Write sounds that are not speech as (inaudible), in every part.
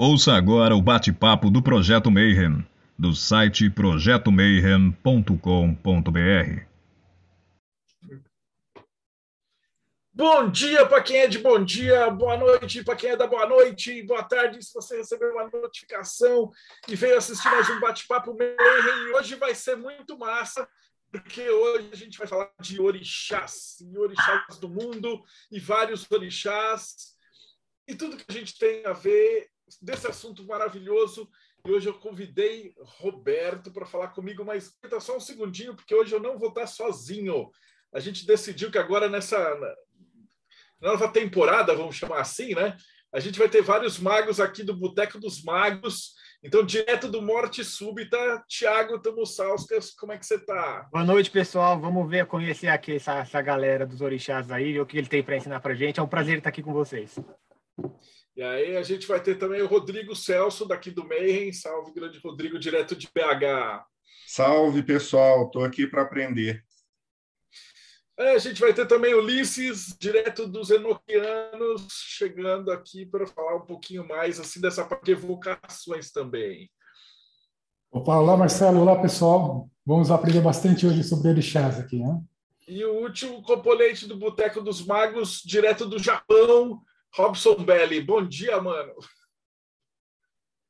Ouça agora o bate-papo do Projeto Mayhem, do site projetomayhem.com.br. Bom dia para quem é de bom dia, boa noite para quem é da boa noite, boa tarde se você recebeu uma notificação e veio assistir mais um bate-papo Mayhem. Hoje vai ser muito massa, porque hoje a gente vai falar de orixás, e orixás do mundo e vários orixás e tudo que a gente tem a ver desse assunto maravilhoso. E hoje eu convidei Roberto para falar comigo, mas só um segundinho, porque hoje eu não vou estar sozinho. A gente decidiu que agora nessa nova temporada, vamos chamar assim, né? A gente vai ter vários magos aqui do Boteco dos Magos. Então, direto do Morte Súbita, Tiago Tamussauskas, como é que você está? Boa noite, pessoal. Vamos ver, conhecer aqui essa, essa galera dos orixás aí, o que ele tem para ensinar para gente. É um prazer estar aqui com vocês. E aí a gente vai ter também o Rodrigo Celso, daqui do Mayhem. Salve, grande Rodrigo, direto de BH. Salve, pessoal. Estou aqui para aprender. É, a gente vai ter também Ulisses, direto dos Enoquianos, chegando aqui para falar um pouquinho mais assim dessa parte de evocações também. Opa, olá Marcelo, olá pessoal. Vamos aprender bastante hoje sobre orixás aqui, né? E o último componente do Boteco dos Magos, direto do Japão, Robson Belli. Bom dia, mano.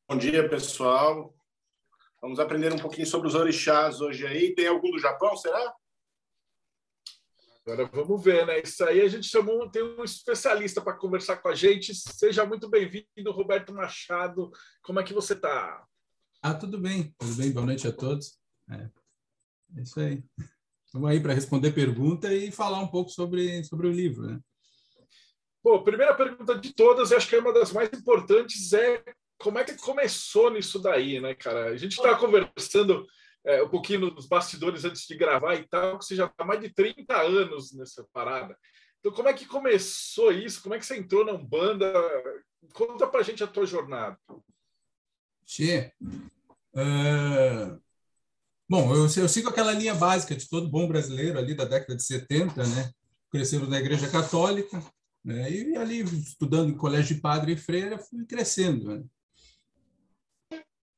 Bom dia, pessoal. Vamos aprender um pouquinho sobre os orixás hoje aí. Tem algum do Japão, será? Agora vamos ver, né? Isso aí a gente chamou, tem um especialista para conversar com a gente. Seja muito bem-vindo, Roberto Machado. Como é que você está? Ah, tudo bem, tudo bem. Boa noite a todos. É, é isso aí. Vamos aí para responder pergunta e falar um pouco sobre, sobre o livro, né? Bom, primeira pergunta de todas, e acho que é uma das mais importantes, é como é que começou nisso daí, né, cara? A gente estava conversando é, um pouquinho nos bastidores antes de gravar e tal, que você já está mais de 30 anos nessa parada. Então, como é que começou isso? Como é que você entrou na Umbanda? Conta pra gente a tua jornada. Tchê, uh, bom, eu, eu, sigo aquela linha básica de todo bom brasileiro ali da década de 70, né? Crescemos na Igreja Católica, né? e ali estudando em colégio de padre e freira, fui crescendo. Né?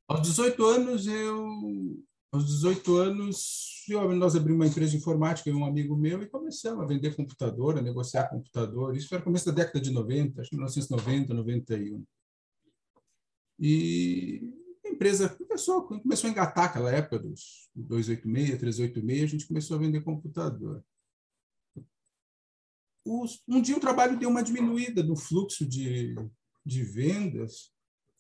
Aos 18 anos, eu aos 18 anos, nós abrimos uma empresa de informática, um amigo meu, e começamos a vender computador, a negociar computador. Isso era começo da década de 90, acho que 1990, 91. E a empresa começou, começou a engatar aquela época dos 286, 386, a gente começou a vender computador. Um dia o trabalho deu uma diminuída no fluxo de, de vendas,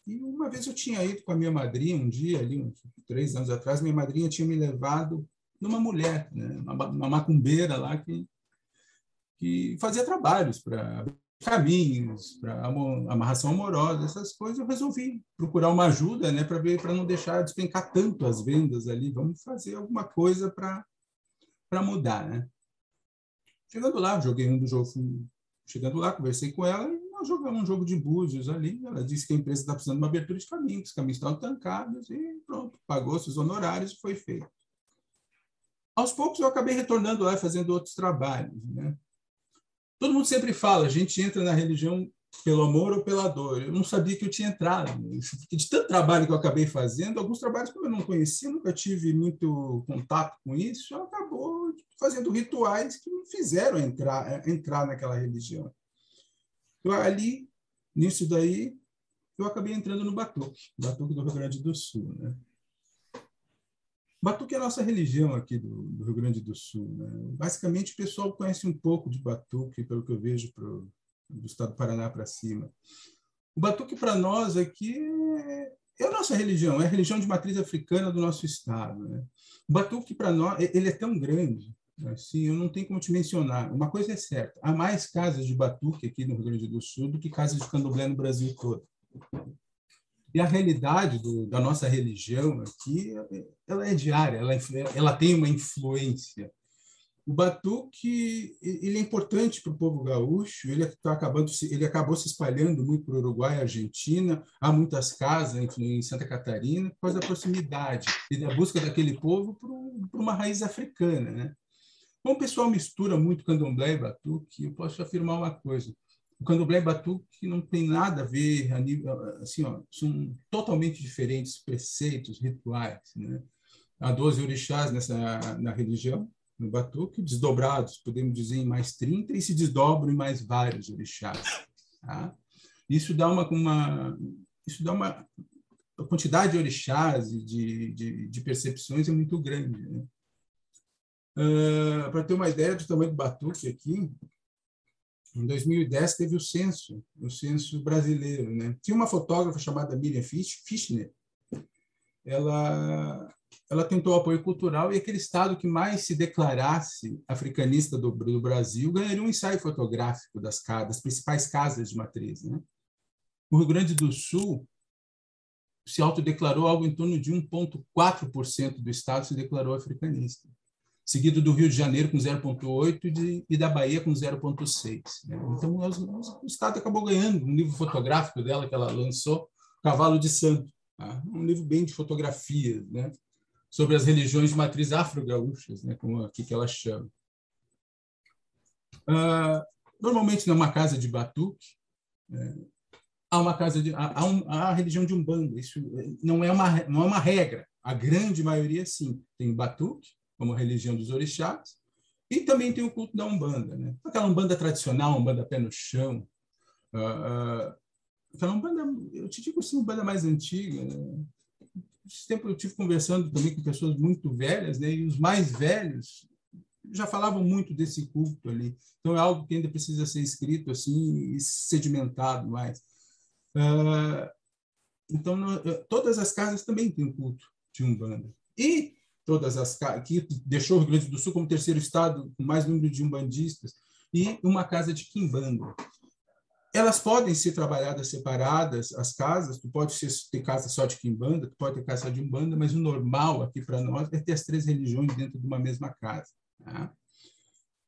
e uma vez eu tinha ido com a minha madrinha, um dia, ali, uns três anos atrás, minha madrinha tinha me levado numa mulher, né, uma, uma macumbeira lá que, que fazia trabalhos para caminhos, para amarração amorosa, essas coisas. Eu resolvi procurar uma ajuda, né, para ver, para não deixar despencar tanto as vendas ali. Vamos fazer alguma coisa para mudar, né? Chegando lá, joguei um do jogo, chegando lá, conversei com ela e nós jogamos um jogo de búzios ali. Ela disse que a empresa está precisando de uma abertura de caminho, que os caminhos estão tancados e pronto, pagou seus honorários e foi feito. Aos poucos eu acabei retornando lá fazendo outros trabalhos. Né? Todo mundo sempre fala, a gente entra na religião pelo amor ou pela dor. Eu não sabia que eu tinha entrado. Porque de tanto trabalho que eu acabei fazendo, alguns trabalhos que eu não conhecia, nunca tive muito contato com isso, acabou fazendo rituais que me fizeram entrar, entrar naquela religião. Eu, ali, nisso daí, eu acabei entrando no Batuque, Batuque do Rio Grande do Sul. Né? Batuque é a nossa religião aqui do, do Rio Grande do Sul. Né? Basicamente, o pessoal conhece um pouco de Batuque, pelo que eu vejo pro, do estado do Paraná para cima. O Batuque, para nós aqui, é, é, a nossa religião, é a religião de matriz africana do nosso estado. Né? O Batuque, para nós, ele é tão grande Assim, eu não tenho como te mencionar. Uma coisa é certa: há mais casas de batuque aqui no Rio Grande do Sul do que casas de candomblé no Brasil todo. E a realidade do, da nossa religião aqui, ela é diária, ela, ela tem uma influência. O batuque ele é importante para o povo gaúcho. Ele está acabando, ele acabou se espalhando muito para o Uruguai, Argentina. Há muitas casas em Santa Catarina por causa da proximidade e da busca daquele povo por uma raiz africana, né? O pessoal mistura muito candomblé e batuque, eu posso afirmar uma coisa. o candomblé e batuque não tem nada a ver, a nível, assim, ó, são totalmente diferentes preceitos, rituais. Né? Há 12 orixás nessa, na religião, no batuque, desdobrados, podemos dizer, em mais 30, e se desdobram em mais vários orixás. Tá? Isso dá uma, uma, isso dá uma a quantidade de orixás e de, de, de percepções é muito grande. Né? Uh, Para ter uma ideia do tamanho do batuque aqui, em 2010 teve o censo, o censo brasileiro, né? Tinha uma fotógrafa chamada Miriam Fischner. Ela ela tentou apoio cultural e aquele estado que mais se declarasse africanista do, do Brasil ganharia um ensaio fotográfico das, das principais casas de matriz, né? O Rio Grande do Sul se autodeclarou algo em torno de 1,4% do estado se declarou africanista seguido do Rio de Janeiro com 0,8 e da Bahia com 0,6. Né? Então, o Estado acabou ganhando um livro fotográfico dela que ela lançou, Cavalo de Santo, tá? um livro bem de fotografias, né? Sobre as religiões de matriz afro-gaúchas, né? como aqui que ela chama. Uh, normalmente, numa casa de batuque, é, há uma casa de há, um, há a religião de umbanda. Isso não é uma não é uma regra. A grande maioria sim tem batuque como religião dos orixás, e também tem o culto da Umbanda, né? aquela Umbanda tradicional, Umbanda pé no chão, uh, uh, aquela Umbanda, eu te digo assim, Umbanda mais antiga, né? Esse tempo eu tive conversando também com pessoas muito velhas, né? e os mais velhos já falavam muito desse culto ali. Então é algo que ainda precisa ser escrito assim e sedimentado mais. Uh, então no, todas as casas também têm um culto de umbanda. E todas as que deixou o Rio Grande do Sul como terceiro estado com mais número de umbandistas e uma casa de quimbanda. Elas podem ser trabalhadas separadas, as casas, tu pode ter casa só de quimbanda, tu pode ter casa só de umbanda, mas o normal aqui para nós é ter as três religiões dentro de uma mesma casa. Tá?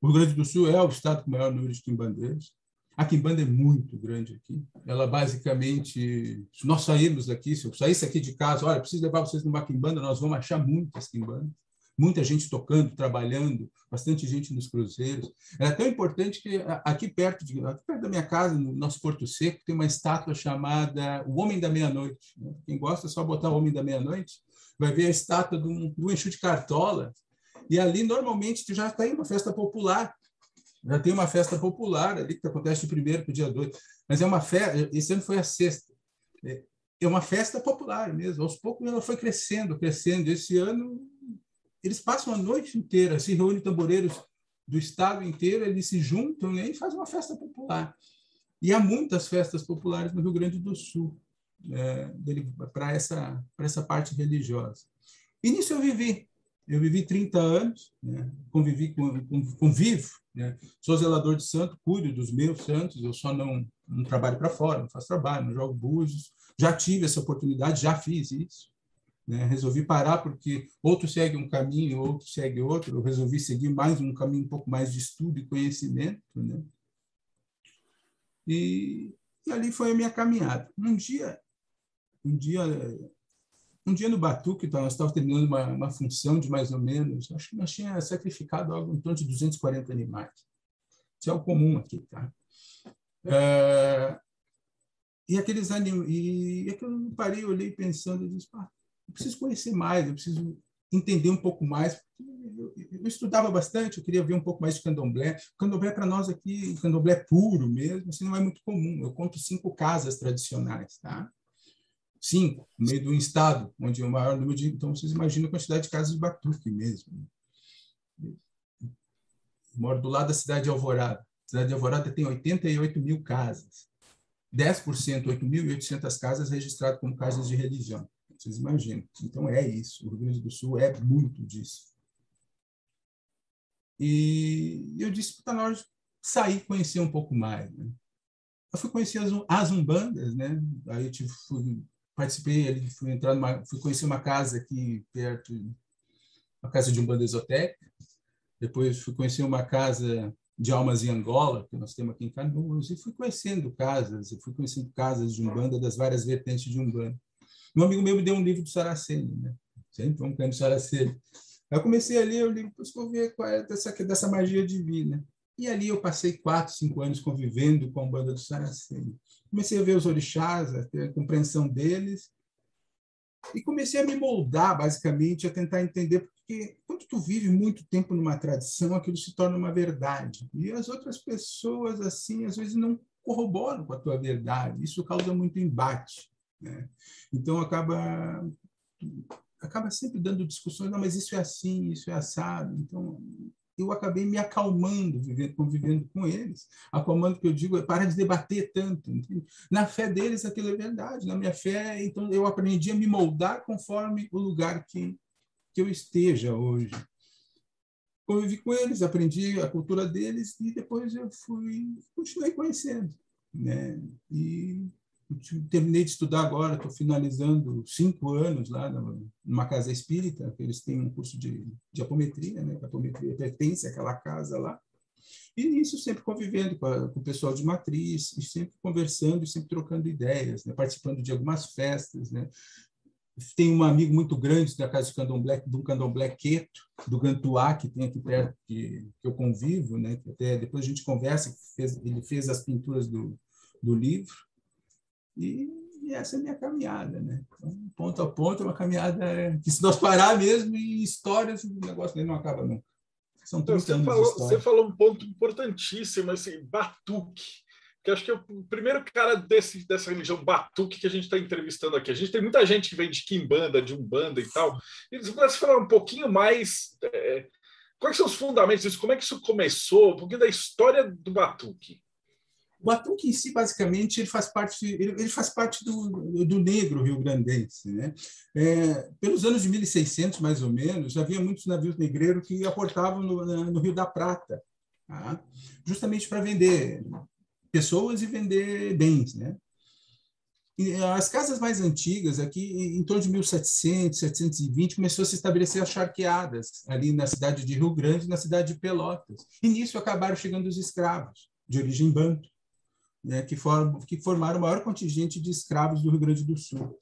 O Rio Grande do Sul é o estado com o maior número de quimbandeiros. A quimbanda é muito grande aqui. Ela basicamente, se nós sairmos daqui, se eu saísse aqui de casa, olha, preciso levar vocês numa quimbanda, nós vamos achar muitas quimbandas. Muita gente tocando, trabalhando, bastante gente nos cruzeiros. É tão importante que aqui perto, de, aqui perto da minha casa, no nosso Porto Seco, tem uma estátua chamada O Homem da Meia-Noite. Né? Quem gosta é só botar o Homem da Meia-Noite, vai ver a estátua do Enxu de Cartola. E ali, normalmente, já está em uma festa popular já tem uma festa popular ali, que acontece de primeiro para o dia dois. Mas é uma festa, esse ano foi a sexta. É uma festa popular mesmo. Aos poucos ela foi crescendo, crescendo. Esse ano, eles passam a noite inteira, se reúnem tamboreiros do estado inteiro, eles se juntam né, e fazem uma festa popular. E há muitas festas populares no Rio Grande do Sul é, para essa, essa parte religiosa. E nisso eu vivi. Eu vivi 30 anos, né, convivi com, com, convivo né? Sou zelador de santo, cuido dos meus santos, eu só não, não trabalho para fora, não faço trabalho, não jogo búzios. Já tive essa oportunidade, já fiz isso. Né? Resolvi parar porque outro segue um caminho, outro segue outro. Eu resolvi seguir mais um caminho um pouco mais de estudo e conhecimento. Né? E, e ali foi a minha caminhada. Um dia, um dia um dia no Batuque, então, nós estávamos terminando uma, uma função de mais ou menos, acho que nós tínhamos sacrificado algo em torno de 240 animais. Isso é o comum aqui, tá? É, e aqueles animais, e, e aquilo eu parei, olhei pensando, eu disse, ah, eu preciso conhecer mais, eu preciso entender um pouco mais. Eu, eu, estudava bastante, eu queria ver um pouco mais de candomblé. Candomblé para nós aqui, candomblé puro mesmo, assim, não é muito comum. Eu conto cinco casas tradicionais, tá? cinco, no meio de um estado, onde o maior número de. Então, vocês imaginam a quantidade de casas de batuque mesmo. Eu moro do lado da cidade de Alvorada. A cidade de Alvorada tem 88 mil casas. 10%, 8.800 casas registradas como casas de religião. Vocês imaginam. Então, é isso. O Rio Grande do Sul é muito disso. E eu disse hora de sair conhecer um pouco mais. Né? Eu fui conhecer as, as umbandas, né? Aí eu tive, fui participei ali, fui entrar numa, fui conhecer uma casa aqui perto, uma casa de um banda esotérica. Depois fui conhecer uma casa de almas em Angola, que nós temos aqui em Canoas, e fui conhecendo casas, e fui conhecendo casas de Umbanda, das várias vertentes de Umbanda. Um amigo meu me deu um livro do Saraceni, né? Sempre vamos no Saraceni. Aí eu comecei a ler o livro, vou ver qual é dessa, dessa magia divina. E ali eu passei quatro, cinco anos convivendo com a banda do Saraceni. Comecei a ver os orixás, a ter a compreensão deles, e comecei a me moldar, basicamente, a tentar entender, porque quando tu vive muito tempo numa tradição, aquilo se torna uma verdade. E as outras pessoas, assim, às vezes não corroboram com a tua verdade. Isso causa muito embate. Né? Então, acaba acaba sempre dando discussões, não, mas isso é assim, isso é assado. Então, eu acabei me acalmando, vivendo, convivendo com eles. Acalmando, que eu digo, é para de debater tanto. Entende? Na fé deles, aquilo é verdade. Na minha fé, então, eu aprendi a me moldar conforme o lugar que, que eu esteja hoje. Convivi com eles, aprendi a cultura deles e depois eu fui, continuei conhecendo. Né? E terminei de estudar agora, estou finalizando cinco anos lá numa casa espírita, eles têm um curso de, de apometria, né? A apometria pertence àquela casa lá. E nisso sempre convivendo com, a, com, o pessoal de matriz, e sempre conversando, e sempre trocando ideias, né? participando de algumas festas. Né? Tem um amigo muito grande da casa do candomblé, do candomblé Queto, do Gantuá, que tem aqui perto, que, que eu convivo, né? que até depois a gente conversa, fez, ele fez as pinturas do, do livro. E, e essa é a minha caminhada, né? Então, ponto a ponto, é uma caminhada que se nós parar mesmo em histórias, o negócio não acaba nunca. São 30 você, falou, você falou um ponto importantíssimo, assim, batuque. Que acho que é o primeiro cara desse, dessa religião batuque que a gente está entrevistando aqui. A gente tem muita gente que vem de Kimbanda, de Umbanda e tal. E você pudesse falar um pouquinho mais. É, quais são os fundamentos disso? Como é que isso começou? Um pouquinho da história do batuque. O Batuque em si, basicamente, ele faz parte, ele, ele faz parte do, do negro rio-grandense. Né? É, pelos anos de 1600, mais ou menos, havia muitos navios negreiros que aportavam no, no Rio da Prata, tá? justamente para vender pessoas e vender bens. Né? As casas mais antigas, aqui em torno de 1700, 720, começou a se estabelecer as charqueadas, ali na cidade de Rio Grande na cidade de Pelotas. E nisso acabaram chegando os escravos, de origem banto né, que, form, que formaram o maior contingente de escravos do Rio Grande do Sul.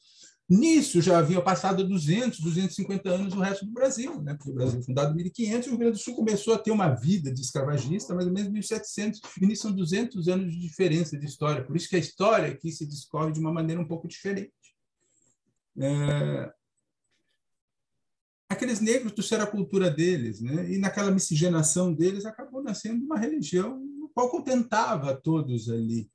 Nisso já havia passado 200, 250 anos o resto do Brasil, né? porque o Brasil foi fundado em 1500 e o Rio Grande do Sul começou a ter uma vida de escravagista mais ou menos em 1700. E nisso são 200 anos de diferença de história. Por isso que a história aqui se discorre de uma maneira um pouco diferente. É... Aqueles negros trouxeram a cultura deles, né? e naquela miscigenação deles acabou nascendo uma religião qual contentava todos ali.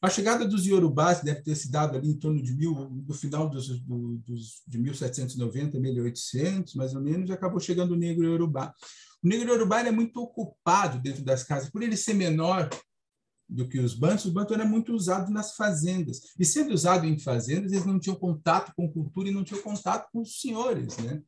A chegada dos Yorubás deve ter se dado ali em torno de mil, no final dos, dos, de 1790, 1800, mais ou menos, e acabou chegando o negro Yorubá. O negro Yorubá é muito ocupado dentro das casas, por ele ser menor do que os bantos, o banto era muito usado nas fazendas. E sendo usado em fazendas, eles não tinham contato com cultura e não tinham contato com os senhores, né?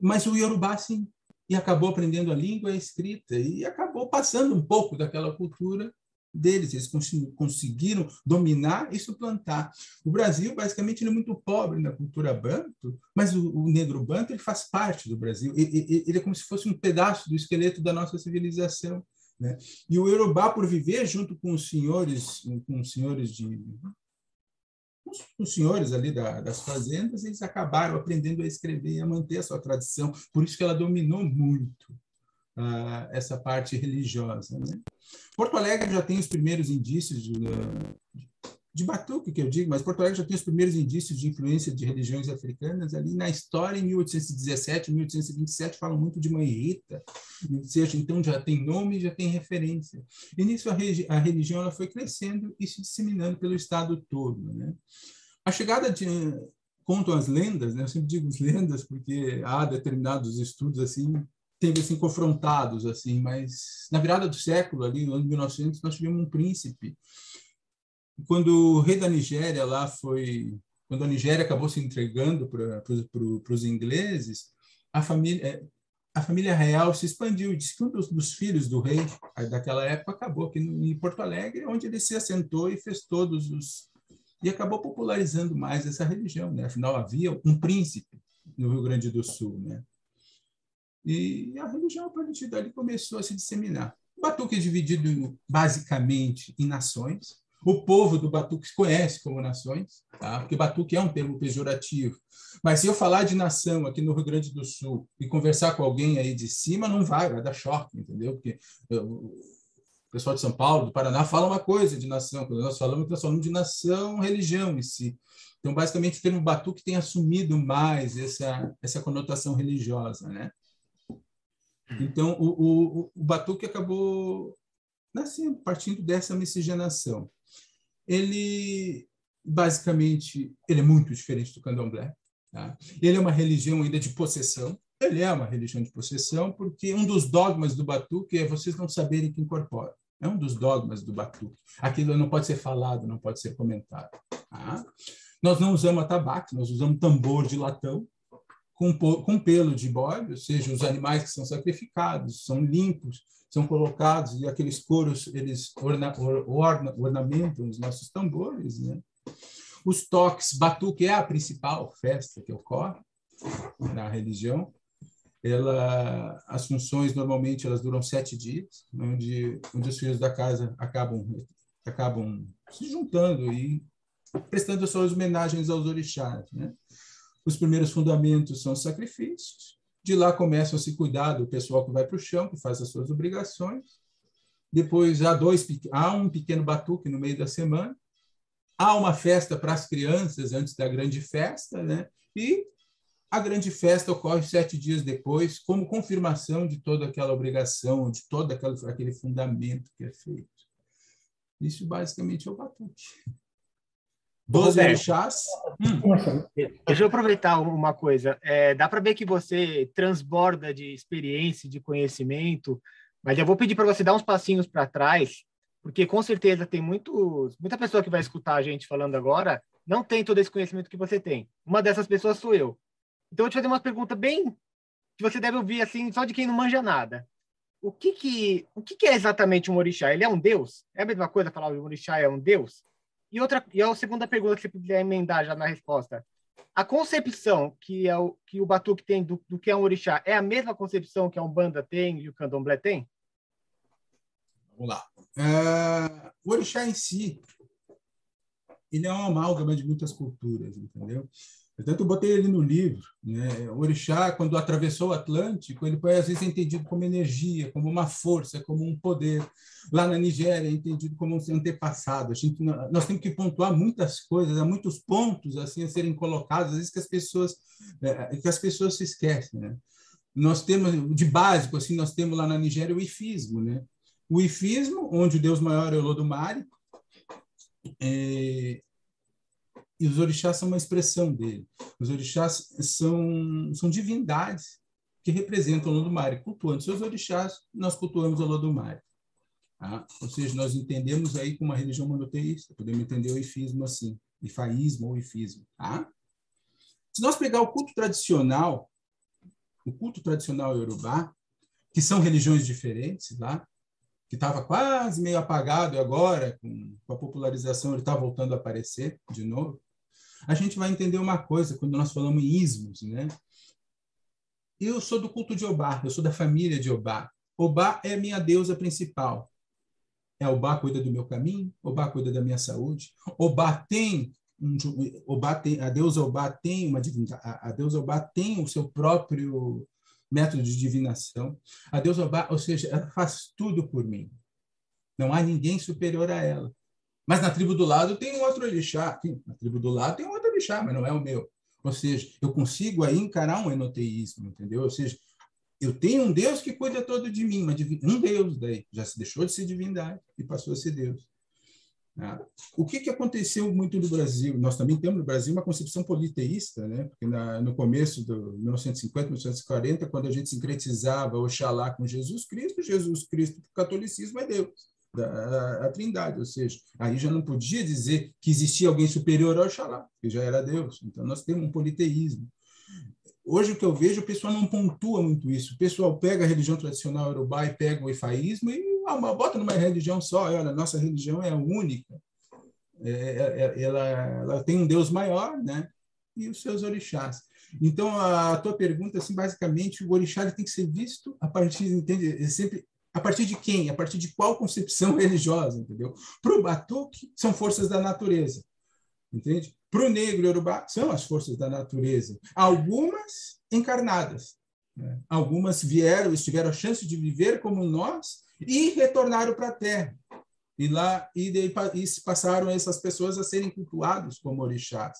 Mas o Yorubá, sim e acabou aprendendo a língua e a escrita e acabou passando um pouco daquela cultura deles. Eles conseguiram dominar e suplantar. O Brasil, basicamente, é muito pobre na cultura banto, mas o, o negro banto ele faz parte do Brasil. Ele, ele, é como se fosse um pedaço do esqueleto da nossa civilização. Né? E o Yorubá, por viver junto com os senhores, com os senhores de os, os senhores ali da, das fazendas, eles acabaram aprendendo a escrever e a manter a sua tradição. Por isso que ela dominou muito uh, essa parte religiosa. Né? Porto Alegre já tem os primeiros indícios de, de de batuque, que eu digo, mas Porto Alegre já tem os primeiros indícios de influência de religiões africanas ali na história, em 1817, 1827, falam muito de Mãe Rita, ou seja, então já tem nome, já tem referência. E nisso a, a religião ela foi crescendo e se disseminando pelo estado todo. Né? A chegada de contam as lendas, né? Eu sempre digo as lendas porque há determinados estudos assim teve assim confrontados assim, mas na virada do século ali, no ano 1900, nós tivemos um príncipe quando o rei da Nigéria lá foi, quando a Nigéria acabou se entregando para os ingleses, a família a família real se expandiu disse que um dos, dos, filhos do rei daquela época acabou aqui em Porto Alegre, onde ele se assentou e fez todos os e acabou popularizando mais essa religião, né? Afinal havia um príncipe no Rio Grande do Sul, né? E a religião a partir dali começou a se disseminar. O Batuque é dividido basicamente em nações. O povo do Batuque se conhece como nações, tá? porque Batuque é um termo pejorativo. Mas se eu falar de nação aqui no Rio Grande do Sul e conversar com alguém aí de cima, não vai, vai dar choque, entendeu? Porque o pessoal de São Paulo, do Paraná, fala uma coisa de nação. Quando nós falamos, nós falamos de nação, religião em si. Então, basicamente, o termo Batuque tem assumido mais essa, essa conotação religiosa, né? Então, o, o, o Batuque acabou nascendo, partindo dessa miscigenação. Ele, basicamente, ele é muito diferente do candomblé. Tá? Ele é uma religião ainda de possessão. Ele é uma religião de possessão porque um dos dogmas do Batuque é vocês não saberem que incorpora. É um dos dogmas do Batuque. Aquilo não pode ser falado, não pode ser comentado. Tá? Nós não usamos atabaque, nós usamos tambor de latão com, com pelo de bode, ou seja, os animais que são sacrificados são limpos, são colocados e aqueles coros eles orna, orna, ornamentam os nossos tambores, né? Os toques, batuque é a principal festa que ocorre na religião. Ela, as funções normalmente elas duram sete dias, onde, onde os filhos da casa acabam acabam se juntando e prestando suas homenagens aos orixás. Né? Os primeiros fundamentos são sacrifícios. De lá começa a se cuidar do pessoal que vai para o chão, que faz as suas obrigações. Depois há, dois, há um pequeno batuque no meio da semana. Há uma festa para as crianças antes da grande festa, né? E a grande festa ocorre sete dias depois, como confirmação de toda aquela obrigação, de todo aquele fundamento que é feito. Isso basicamente é o batuque. Doze orixás. Hum. Deixa eu aproveitar uma coisa. É, dá para ver que você transborda de experiência, de conhecimento, mas eu vou pedir para você dar uns passinhos para trás, porque com certeza tem muitos, muita pessoa que vai escutar a gente falando agora não tem todo esse conhecimento que você tem. Uma dessas pessoas sou eu. Então eu vou te fazer uma pergunta bem que você deve ouvir assim só de quem não manja nada. O que que o que, que é exatamente um orixá? Ele é um deus? É a mesma coisa falar que um orixá é um deus? E outra, e a segunda pergunta que você poderia emendar já na resposta. A concepção que, é o, que o Batuque tem do, do que é um orixá é a mesma concepção que a Umbanda tem e o Candomblé tem? Vamos lá. Uh, o orixá em si, ele é uma amálgama de muitas culturas, entendeu? Portanto, eu botei ele no livro. Né? O orixá, quando atravessou o Atlântico, ele foi às vezes entendido como energia, como uma força, como um poder. Lá na Nigéria, é entendido como um antepassado. A gente, nós temos que pontuar muitas coisas, há muitos pontos assim a serem colocados, às vezes que as pessoas é, que as pessoas se esquecem. Né? Nós temos de básico assim, nós temos lá na Nigéria o ifismo, né? O ifismo, onde o deus maior é o Lodumare, é, e os orixás são uma expressão dele. Os orixás são, são divindades que representam o Lodumare. Cultuando seus orixás, nós cultuamos o Lodumare. Tá? Ou seja, nós entendemos aí como uma religião monoteísta, podemos entender o ifismo assim, ifaísmo ou ifismo. Tá? Se nós pegar o culto tradicional, o culto tradicional iorubá, que são religiões diferentes lá, que estava quase meio apagado e agora, com a popularização, ele está voltando a aparecer de novo a gente vai entender uma coisa quando nós falamos em ismos, né? Eu sou do culto de Obá, eu sou da família de Obá. Obá é a minha deusa principal. É Obá cuida do meu caminho, Obá cuida da minha saúde. Obá tem um, Obá tem a deusa Obá tem uma divindade, a, a deusa Obá tem o seu próprio método de divinação. A deusa Obá, ou seja, ela faz tudo por mim. Não há ninguém superior a ela. Mas na tribo do lado tem um outro orixá. Na tribo do lado tem um outro orixá, mas não é o meu. Ou seja, eu consigo aí encarar um enoteísmo, entendeu? Ou seja, eu tenho um Deus que cuida todo de mim, um Deus daí já se deixou de ser divindade e passou a ser Deus. Ah, o que, que aconteceu muito no Brasil? Nós também temos no Brasil uma concepção politeísta, né? Porque na, no começo do 1950, 1940, quando a gente sincretizava Oxalá com Jesus Cristo, Jesus Cristo, o catolicismo é Deus da a Trindade, ou seja, aí já não podia dizer que existia alguém superior ao Oxalá, que já era Deus. Então nós temos um politeísmo. Hoje o que eu vejo, o pessoal não pontua muito isso. O pessoal pega a religião tradicional urubá e pega o ifaísmo e ah, bota numa religião só. Olha, nossa religião é única. É, é, é, ela, ela tem um Deus maior, né? E os seus orixás. Então, a tua pergunta, assim, basicamente, o orixá tem que ser visto a partir, entende? Sempre A partir de quem? A partir de qual concepção (laughs) religiosa, entendeu? Para o Batuque, são forças da natureza, entende? Para o negro Yorubá, são as forças da natureza. Algumas encarnadas. Né? Algumas vieram, tiveram a chance de viver como nós e retornaram para a Terra. E lá e, de, e passaram essas pessoas a serem cultuados como orixás.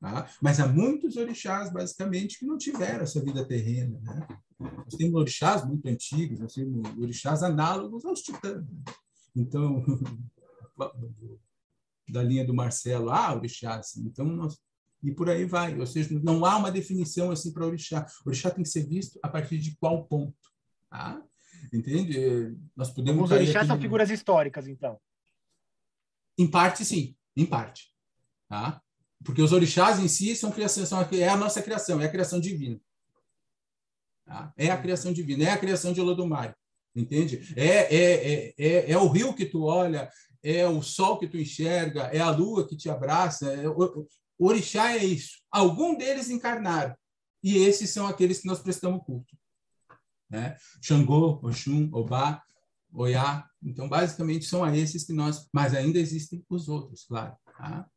Tá? Mas há muitos orixás, basicamente, que não tiveram essa vida terrena. Né? Nós temos orixás muito antigos, nós temos orixás análogos aos titãs. Então, (laughs) da linha do Marcelo, ah, orixás. Então, nós, e por aí vai. Ou seja, não há uma definição assim para orixá. Orixá tem que ser visto a partir de qual ponto. Tá? Entende? Nós podemos. Os orixás são figuras históricas, então. Em parte, sim. Em parte. Tá? Porque os orixás em si são criação, são, é a nossa criação, é a criação divina. Tá? É a criação divina, é a criação de Olodumare. Entende? É, é, é, é, é o rio que tu olha, é o sol que tu enxerga, é a lua que te abraça. É, o, o orixá é isso. Algum deles encarnaram. E esses são aqueles que nós prestamos culto. Né? Xangô, Oxum, Obá, Oiá. Então, basicamente, são a esses que nós... Mas ainda existem os outros, claro. Tá?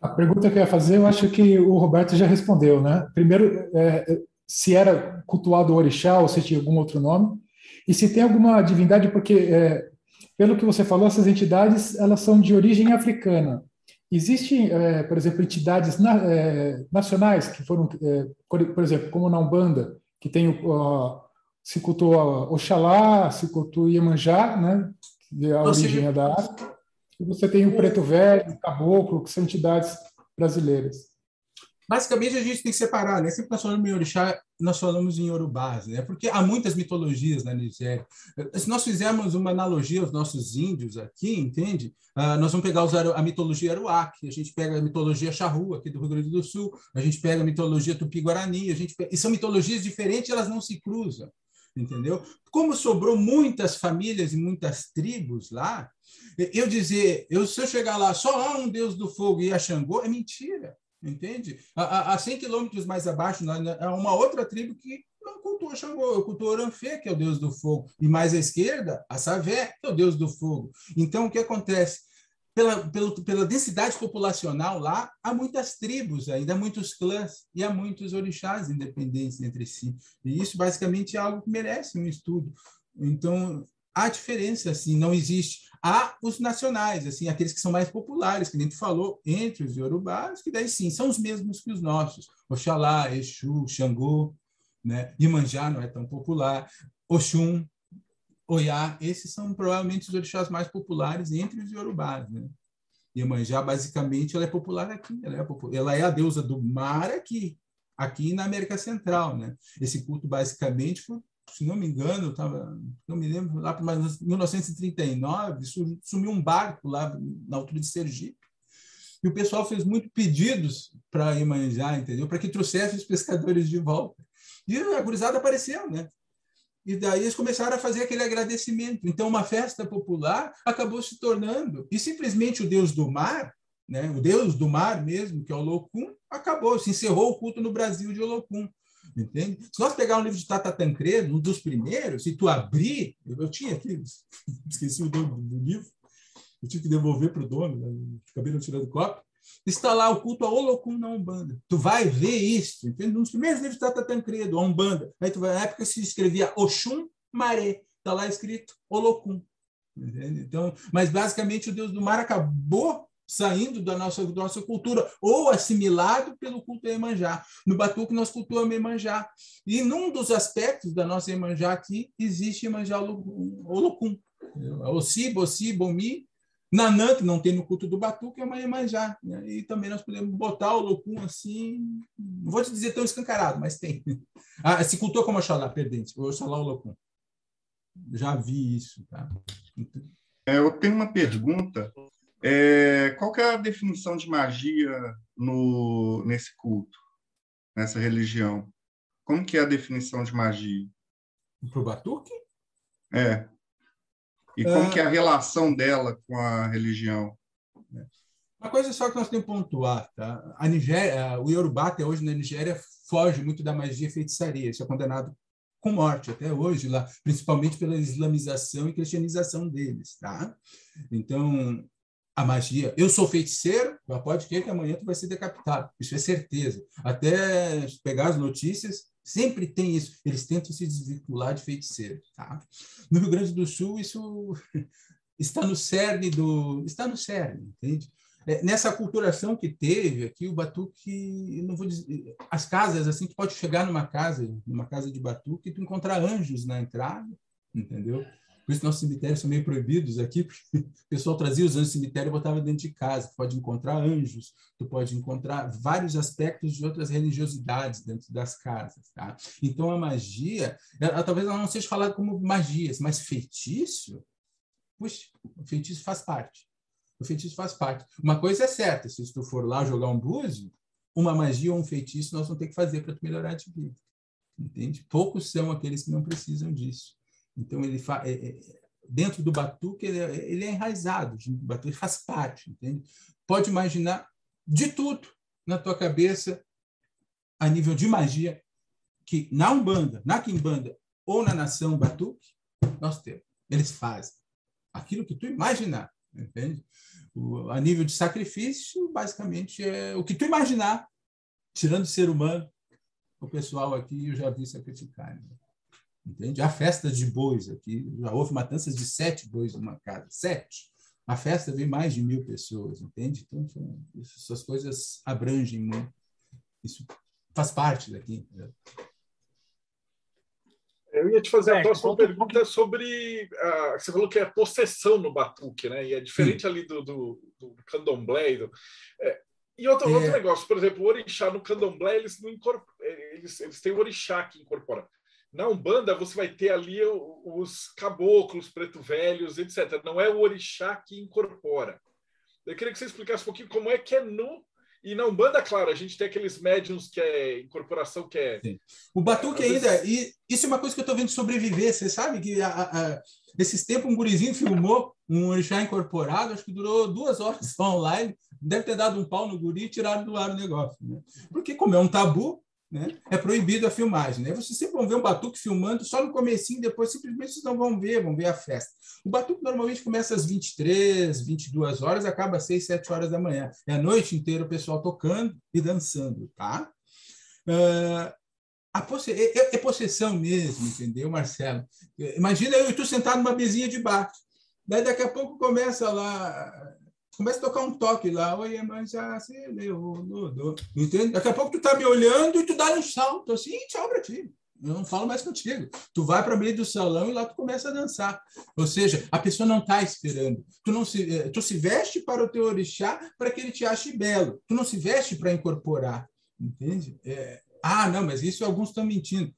A pergunta que eu ia fazer, eu acho que o Roberto já respondeu, né? Primeiro, é, se era cultuado o orixá ou se tinha algum outro nome, e se tem alguma divindade, porque, é, pelo que você falou, essas entidades elas são de origem africana. Existem, é, por exemplo, entidades na, é, nacionais que foram, é, por exemplo, como na Umbanda, que tem o, se cultua Oxalá, se cultua Iemanjá, né? A origem é da África. E você tem o Preto Velho, o Caboclo, que são entidades brasileiras. Basicamente, a gente tem que separar, né? Sempre nós falamos em orixá, nós falamos em Yorubás, né? Porque há muitas mitologias na Nigéria. Se nós fizermos uma analogia aos nossos índios aqui, entende? Uh, nós vamos pegar a mitologia Aruac, a gente pega a mitologia Charrua, aqui do Rio Grande do Sul, a gente pega a mitologia Tupi-Guarani, a gente pega... e são mitologias diferentes, elas não se cruzam, entendeu? Como sobrou muitas famílias e muitas tribos lá, eu dizer, eu, se eu chegar lá, só há um deus do fogo e a Xangô, é mentira, entende? A, a 100 quilômetros mais abaixo, há uma outra tribo que não cultua Xangô, cultua Oranfê, que é o deus do fogo. E mais à esquerda, a Savé, que é o deus do fogo. Então, o que acontece? Pela, pela, densidade populacional lá, há muitas tribos ainda, há muitos clãs e há muitos orixás independentes entre si. E isso, basicamente, é algo que merece um estudo. Então, há diferença, assim, não existe. Há os nacionais, assim, aqueles que são mais populares, que a gente falou, entre os iorubás, que daí sim, são os mesmos que os nossos. Oxalá, Exu, Xangô, né? Imanjá não é tão popular, Oxum, Oiá, esses são provavelmente os orixás mais populares entre os iorubás, né? Iemanjá, basicamente, ela é popular aqui, ela é, popular, ela é a deusa do mar aqui, aqui na América Central, né? Esse culto, basicamente, foi se não me engano, tava, não me lembro, lá para 1939, sumiu um barco lá na altura de Sergipe. E o pessoal fez muito pedidos para Iemanjá, entendeu? Para que trouxesse os pescadores de volta. E a gurizada apareceu, né? E daí eles começaram a fazer aquele agradecimento. Então, uma festa popular acabou se tornando. E simplesmente o deus do mar, né? o deus do mar mesmo, que é o Locum, acabou. Se encerrou o culto no Brasil de Olocum. Entende? Se nós pegar um livro de Tata Tancredo, um dos primeiros, e tu abrir, eu, eu tinha aqui, (laughs) esqueci o nome do livro, eu tive que devolver para o dono, né? acabei não tirando cópia, está lá o culto a Olocum na Umbanda. Tu vai ver isso, entende? Um dos primeiros livros Tata Tancredo, a Umbanda. Aí tu vai, na época se escrevia Oxum Maré, está lá escrito Olocum. Entende? Então, mas basicamente o Deus do mar acabou saindo da nossa, da nossa cultura, ou assimilado pelo culto Iemanjá. No Batuque, nós cultuamos Iemanjá. E num dos aspectos da nossa Iemanjá aqui, existe Iemanjá Olocum. Ossi, Bossi, Bomi, Nanã, que não tem no culto do Batuque, é uma Iemanjá. Né? E também nós podemos botar o Olocum assim, não vou te dizer tão escancarado, mas tem. (laughs) Ah, se cultua como Oxalá, perdente, Oxalá Olocum. Já vi isso. Tá? É, eu tenho uma pergunta é, qual que é a definição de magia no, nesse culto, nessa religião? Como que é a definição de magia? Para o Batuque? É. E como que é a relação dela com a religião? Uma coisa só que nós temos que pontuar, tá? A Nigéria, o Yorubá até hoje na Nigéria foge muito da magia e feitiçaria. Isso é condenado com morte até hoje lá, principalmente pela islamização e cristianização deles, tá? Então, a magia. Eu sou feiticeiro, pode crer que amanhã tu vai ser decapitado. Isso é certeza. Até pegar as notícias, sempre tem isso. Eles tentam se desvincular de feiticeiro. Tá? No Rio Grande do Sul, isso (laughs) está no cerne do. Está no cerne, entende? É, nessa aculturação que teve aqui, o batuque, não vou dizer, as casas, assim, tu pode chegar numa casa, numa casa de batuque, e tu encontrar anjos na entrada, entendeu? Por isso nossos cemitérios são meio proibidos aqui, porque o pessoal trazia os anjos do cemitério e botava dentro de casa. Tu pode encontrar anjos, tu pode encontrar vários aspectos de outras religiosidades dentro das casas. Tá? Então, a magia, ela, talvez ela não seja falada como magias, mas feitiço, puxa, o feitiço faz parte. O feitiço faz parte. Uma coisa é certa, se tu for lá jogar um búzio, uma magia ou um feitiço nós vamos ter que fazer para tu melhorar de vida. Entende? Poucos são aqueles que não precisam disso. Então, ele fa... É, é, dentro do batuque, ele é, é enraizado, o batuque faz parte, entende? Pode imaginar de tudo na tua cabeça, a nível de magia, que na Umbanda, na Quimbanda ou na nação batuque, nós temos. Eles fazem aquilo que tu imaginar, entende? O, a nível de sacrifício, basicamente, é o que tu imaginar, tirando o ser humano, o pessoal aqui eu já vi sacrificar. Né? Entende? Há festas de bois aqui, já houve matanças de sete bois numa casa, sete. A festa vem mais de mil pessoas, entende? Então, essas coisas abrangem muito. Isso faz parte daqui. Eu ia te fazer é, a próxima pergunta sobre. Uh, você falou que é possessão no batuque, né? E é diferente Sim. ali do, do, do candomblé. Do, é, e outro, é. outro negócio, por exemplo, o orixá no candomblé, eles, não incorpor, eles, eles têm o orixá que incorpora. Na Umbanda, você vai ter ali os caboclos, preto velhos, etc. Não é o orixá que incorpora. Eu queria que você explicasse um pouquinho como é que é no. E na Umbanda, claro, a gente tem aqueles médiums que é incorporação, que é. Sim. O Batuque é, ainda. Vezes... E isso é uma coisa que eu estou vendo sobreviver. Você sabe que a, a, esses tempos um gurizinho filmou um orixá incorporado, acho que durou duas horas online. Deve ter dado um pau no guri e tiraram do ar o negócio. Né? Porque, como é um tabu, né? É proibido a filmagem. Né? Vocês sempre vão ver um batuque filmando só no comecinho, depois simplesmente vocês não vão ver, vão ver a festa. O batuque normalmente começa às 23, 22 horas, acaba às 6, 7 horas da manhã. É a noite inteira o pessoal tocando e dançando, tá? Uh, posse é, é, é, possessão mesmo, entendeu, Marcelo? Imagina eu e tu sentado numa mesinha de bar. Daí daqui a pouco começa lá começa a tocar um toque lá, oi, mas já se levou, entende? Daqui a pouco tu tá me olhando e tu dá um salto assim, tchau para ti. Eu não falo mais contigo. Tu vai para meio do salão e lá tu começa a dançar. Ou seja, a pessoa não está esperando. Tu não se, eh, tu se veste para o teu orixá para que ele te ache belo. Tu não se veste para incorporar, entende? É... ah, não, mas isso alguns estão mentindo.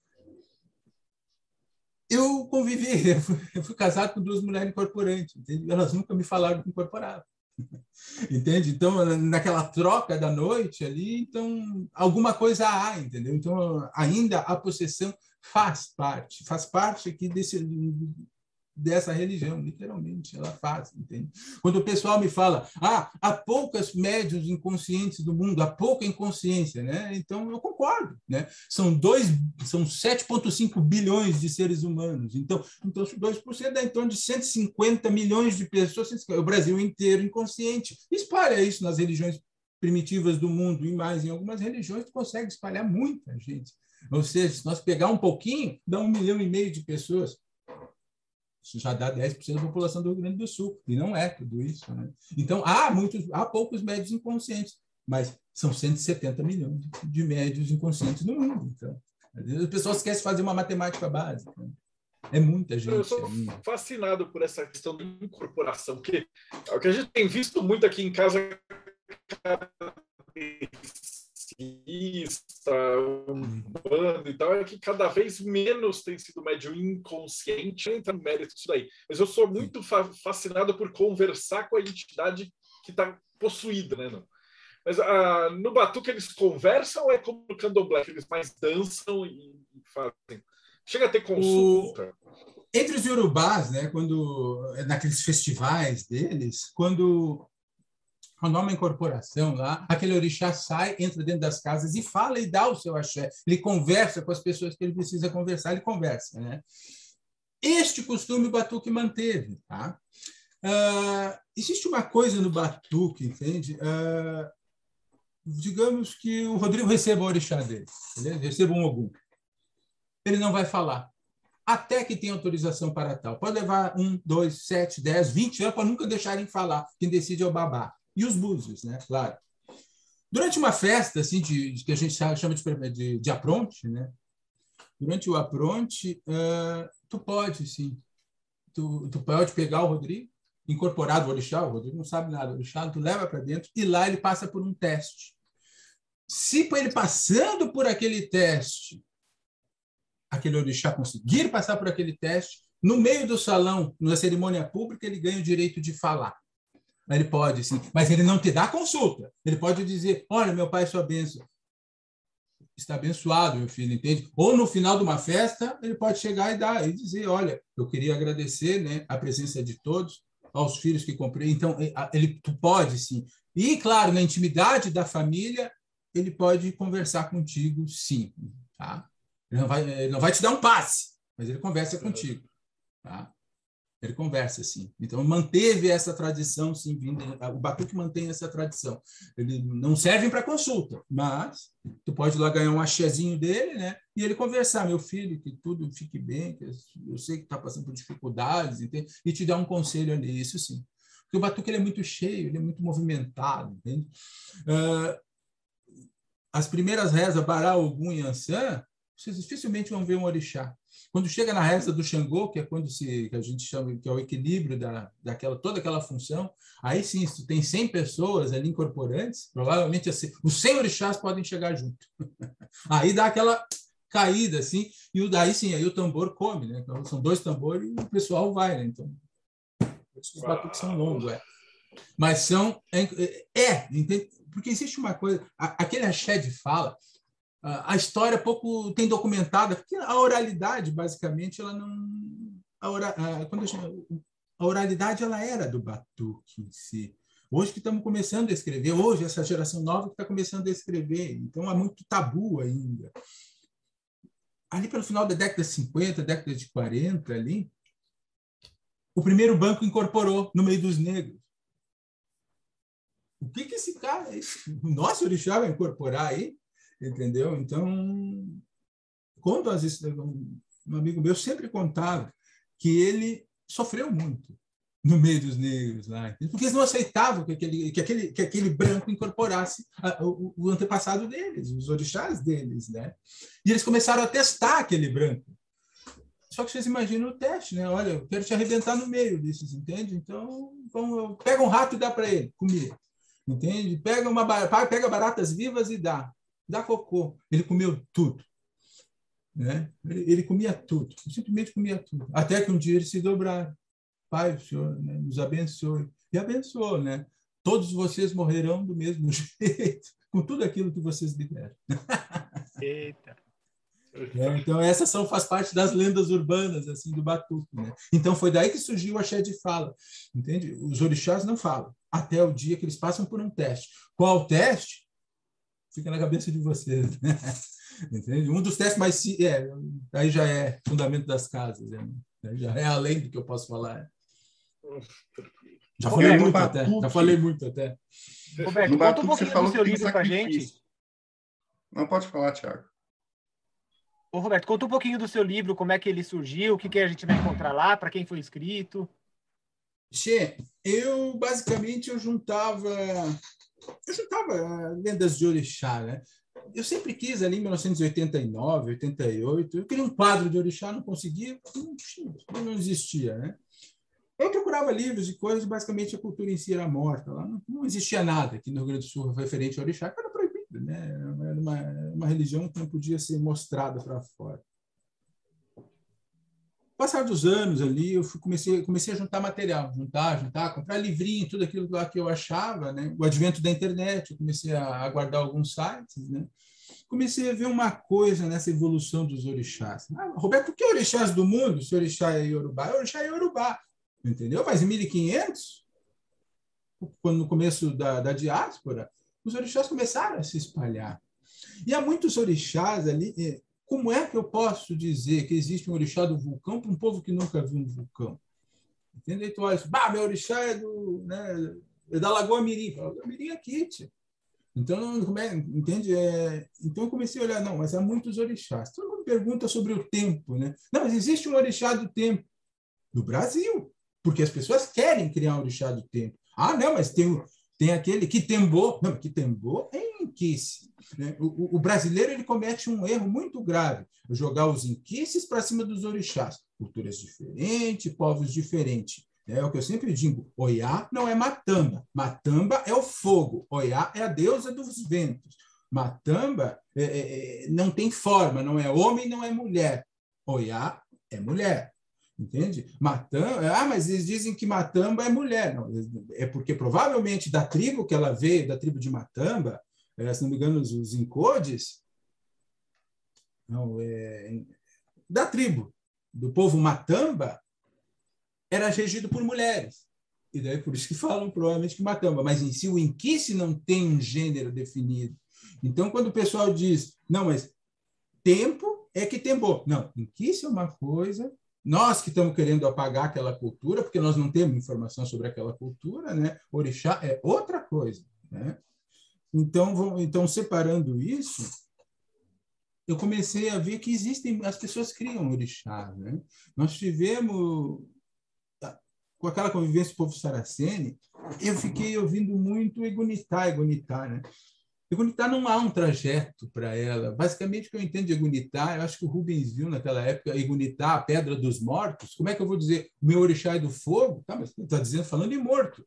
Eu convivi, (laughs) eu fui, eu fui, casado com duas mulheres incorporantes, entende? elas nunca me falaram que incorporavam. (laughs) Entende? Então, naquela troca da noite ali, então alguma coisa há, entendeu? Então, ainda a possessão faz parte, faz parte aqui desse dessa religião, literalmente, ela faz, entende? Quando o pessoal me fala, ah, há poucas médios inconscientes do mundo, há pouca inconsciência, né? Então eu concordo, né? São dois, são 7,5 bilhões de seres humanos, então, então 2% dá em torno de 150 milhões de pessoas, o Brasil inteiro inconsciente. Espalha isso nas religiões primitivas do mundo e mais em algumas religiões tu consegue espalhar muita gente. Ou seja, se nós pegar um pouquinho, dá um milhão e meio de pessoas. Isso já dá 10% da população do Rio Grande do Sul. E não é tudo isso. Né? Então, há, muitos, há poucos médios inconscientes, mas são 170 milhões de médios inconscientes no mundo. Então, o pessoal esquece de fazer uma matemática básica. Né? É muita gente. Eu sou fascinado por essa questão de incorporação, porque é o que a gente tem visto muito aqui em casa um bando e tal, é que cada vez menos tem sido médio inconsciente, entra no mérito disso daí. Mas eu sou muito fa fascinado por conversar com a entidade que está possuída, né? Não? Mas ah, no Batuque eles conversam ou é como no Candomblé, que eles mais dançam e, fazem? Chega a ter consulta? O... Entre os Yorubás, né, quando naqueles festivais deles, quando Quando há uma incorporação lá, aquele orixá sai, entra dentro das casas e fala e dá o seu axé. Ele conversa com as pessoas que ele precisa conversar, ele conversa. Né? Este costume o Batuque manteve. Tá? Uh, existe uma coisa no Batuque, entende? Uh, digamos que o Rodrigo receba o orixá dele, beleza? receba um Ogum. Ele não vai falar até que tenha autorização para tal. Pode levar um, dois, sete, dez, vinte anos para nunca deixarem falar. Quem decide é o babá. E os búzios, né? Claro. Durante uma festa, assim, de, de que a gente chama de, de, de apronte, né? Durante o apronte, uh, tu pode, sim. Tu, tu pode pegar o Rodrigo, incorporado o orixá, o Rodrigo não sabe nada, o orixá, tu leva para dentro e lá ele passa por um teste. Se ele passando por aquele teste, aquele orixá conseguir passar por aquele teste, no meio do salão, na cerimônia pública, ele ganha o direito de falar. Ele pode, sim, mas ele não te dá consulta. Ele pode dizer: Olha, meu pai, sua bênção. Está abençoado, meu filho, entende? Ou no final de uma festa, ele pode chegar e dar e dizer: Olha, eu queria agradecer né, a presença de todos, aos filhos que comprei. Então, ele tu pode, sim. E, claro, na intimidade da família, ele pode conversar contigo, sim. Tá? Ele não vai, ele não vai te dar um passe, mas ele conversa contigo. Tá? Ele conversa assim. Então manteve essa tradição, sim, vindo, o Batuque mantém essa tradição. Ele não serve para consulta, mas tu pode lá ganhar um axézinho dele, né? E ele conversar, meu filho, que tudo fique bem, que eu sei que está passando por dificuldades, entende? E te dar um conselho ali, isso sim. Porque o Batuque ele é muito cheio, ele é muito movimentado, entende? Uh, as primeiras rezas, Bará, Ogum e Ansan, vocês dificilmente vão ver um orixá. Quando chega na reza do Xangô, que é quando se, que a gente chama que é o equilíbrio da, daquela toda aquela função, aí sim, tu tem 100 pessoas ali incorporantes, provavelmente assim, os 100 orixás podem chegar junto. (laughs) aí dá aquela caída assim, e daí sim, aí o tambor come, né? Então são dois tambores e o pessoal vai, né? Então os batuques são longos, é. Mas são é, é porque existe uma coisa, aquele axé de fala, a história pouco tem documentada, porque a oralidade, basicamente, ela não. A, ora, a, a oralidade ela era do Batuque em si. Hoje que estamos começando a escrever, hoje essa geração nova que está começando a escrever, então é muito tabu ainda. Ali pelo final da década de 50, década de 40, ali, o primeiro banco incorporou no meio dos negros. O que, que esse cara, o nosso orixá vai incorporar aí? Entendeu? Então, quando vezes um amigo meu sempre contava que ele sofreu muito no meio dos negros lá, porque eles não aceitavam que aquele, que aquele, que aquele branco incorporasse a, o, o, antepassado deles, os orixás deles, né? E eles começaram a testar aquele branco. Só que vocês imaginam o teste, né? Olha, eu quero te arrebentar no meio desses, entende? Então, vamos, pega um rato e dá para ele comer, entende? Pega uma pega baratas vivas e dá dá cocô. Ele comeu tudo. Né? Ele, ele, comia tudo, simplesmente comia tudo. Até que um dia eles se dobraram. Pai, o Senhor né, nos abençoe. E abençoou, né? Todos vocês morrerão do mesmo (laughs) jeito, com tudo aquilo que vocês liberam. Eita. (laughs) É, então essas são faz parte das lendas urbanas assim do Batuque, né? Então foi daí que surgiu a Xé de fala, entende? Os orixás não falam até o dia que eles passam por um teste. Qual teste? Fica na cabeça de vocês. Né? (laughs) Entende? Um dos testes mais. É, aí já é fundamento das casas, né? já é além do que eu posso falar. Já falei muito até. Já falei muito até. Roberto, conta um pouquinho do seu livro para gente. Não pode falar, Tiago. Ô, Roberto, conta um pouquinho do seu livro, como é que ele surgiu, o que, que a gente vai encontrar lá, para quem foi escrito. Che, eu basicamente eu juntava eu juntava lendas de orixá, né? Eu sempre quis, ali em 1989, 88, eu queria um quadro de orixá, não conseguia, não, não existia, né? Eu procurava livros e coisas, basicamente a cultura em si era morta. Lá não, não existia nada aqui no Rio Grande do Sul referente ao orixá, era proibido, né? Era uma, uma religião que não podia ser mostrada para fora passar dos anos ali, eu comecei, comecei a juntar material, juntar, juntar, comprar livrinho, tudo aquilo lá que eu achava, né? O advento da internet, eu comecei a, a guardar alguns sites, né? Comecei a ver uma coisa nessa evolução dos orixás. Ah, Roberto, o que é orixás do mundo? Se orixá é Yorubá, é orixá é Yorubá, entendeu? Mas em 1500, quando no começo da, da diáspora, os orixás começaram a se espalhar. E há muitos orixás ali. Como é que eu posso dizer que existe um orixá do vulcão para um povo que nunca viu um vulcão? Entendeu? Então, olha, bah, meu orixá é, do, né, é da Lagoa Mirim. Lagoa Mirim é aqui. Então, é, entende? É, então, eu comecei a olhar, não, mas há muitos orixás. Todo mundo pergunta sobre o tempo, né? Não, mas existe um orixá do tempo no Brasil, porque as pessoas querem criar um orixá do tempo. Ah, não, mas tem, tem aquele que tembou. Não, que tembou é inquice. Né? O, o, brasileiro ele comete um erro muito grave, jogar os inquices para cima dos orixás. Culturas diferentes, povos diferentes. É o que eu sempre digo: Oiá não é Matamba. Matamba é o fogo. Oiá é a deusa dos ventos. Matamba é, é, é, não tem forma, não é homem, não é mulher. Oiá é mulher. Entende? Matamba, ah, mas eles dizem que Matamba é mulher. Não, é porque provavelmente da tribo que ela veio, da tribo de Matamba, é, se não me engano, os, os não, é, da tribo, do povo Matamba, era regido por mulheres. E daí por isso que falam provavelmente que Matamba. Mas em si o Inquice não tem um gênero definido. Então, quando o pessoal diz, não, mas tempo é que tempo. Não, Inquice é uma coisa, nós que estamos querendo apagar aquela cultura, porque nós não temos informação sobre aquela cultura, né? Orixá é outra coisa, né? Então, então separando isso, eu comecei a ver que existem, as pessoas criam orixás, né? Nós tivemos com aquela convivência do povo saracene, eu fiquei ouvindo muito Egunitá, Egunitá, né? Egunitá não há um trajeto para ela. Basicamente, o que eu entendo de Egunitá, eu acho que o Rubens viu naquela época, Egunitá, a pedra dos mortos. Como é que eu vou dizer o meu orixá é do fogo? Tá, mas está dizendo, falando de morto.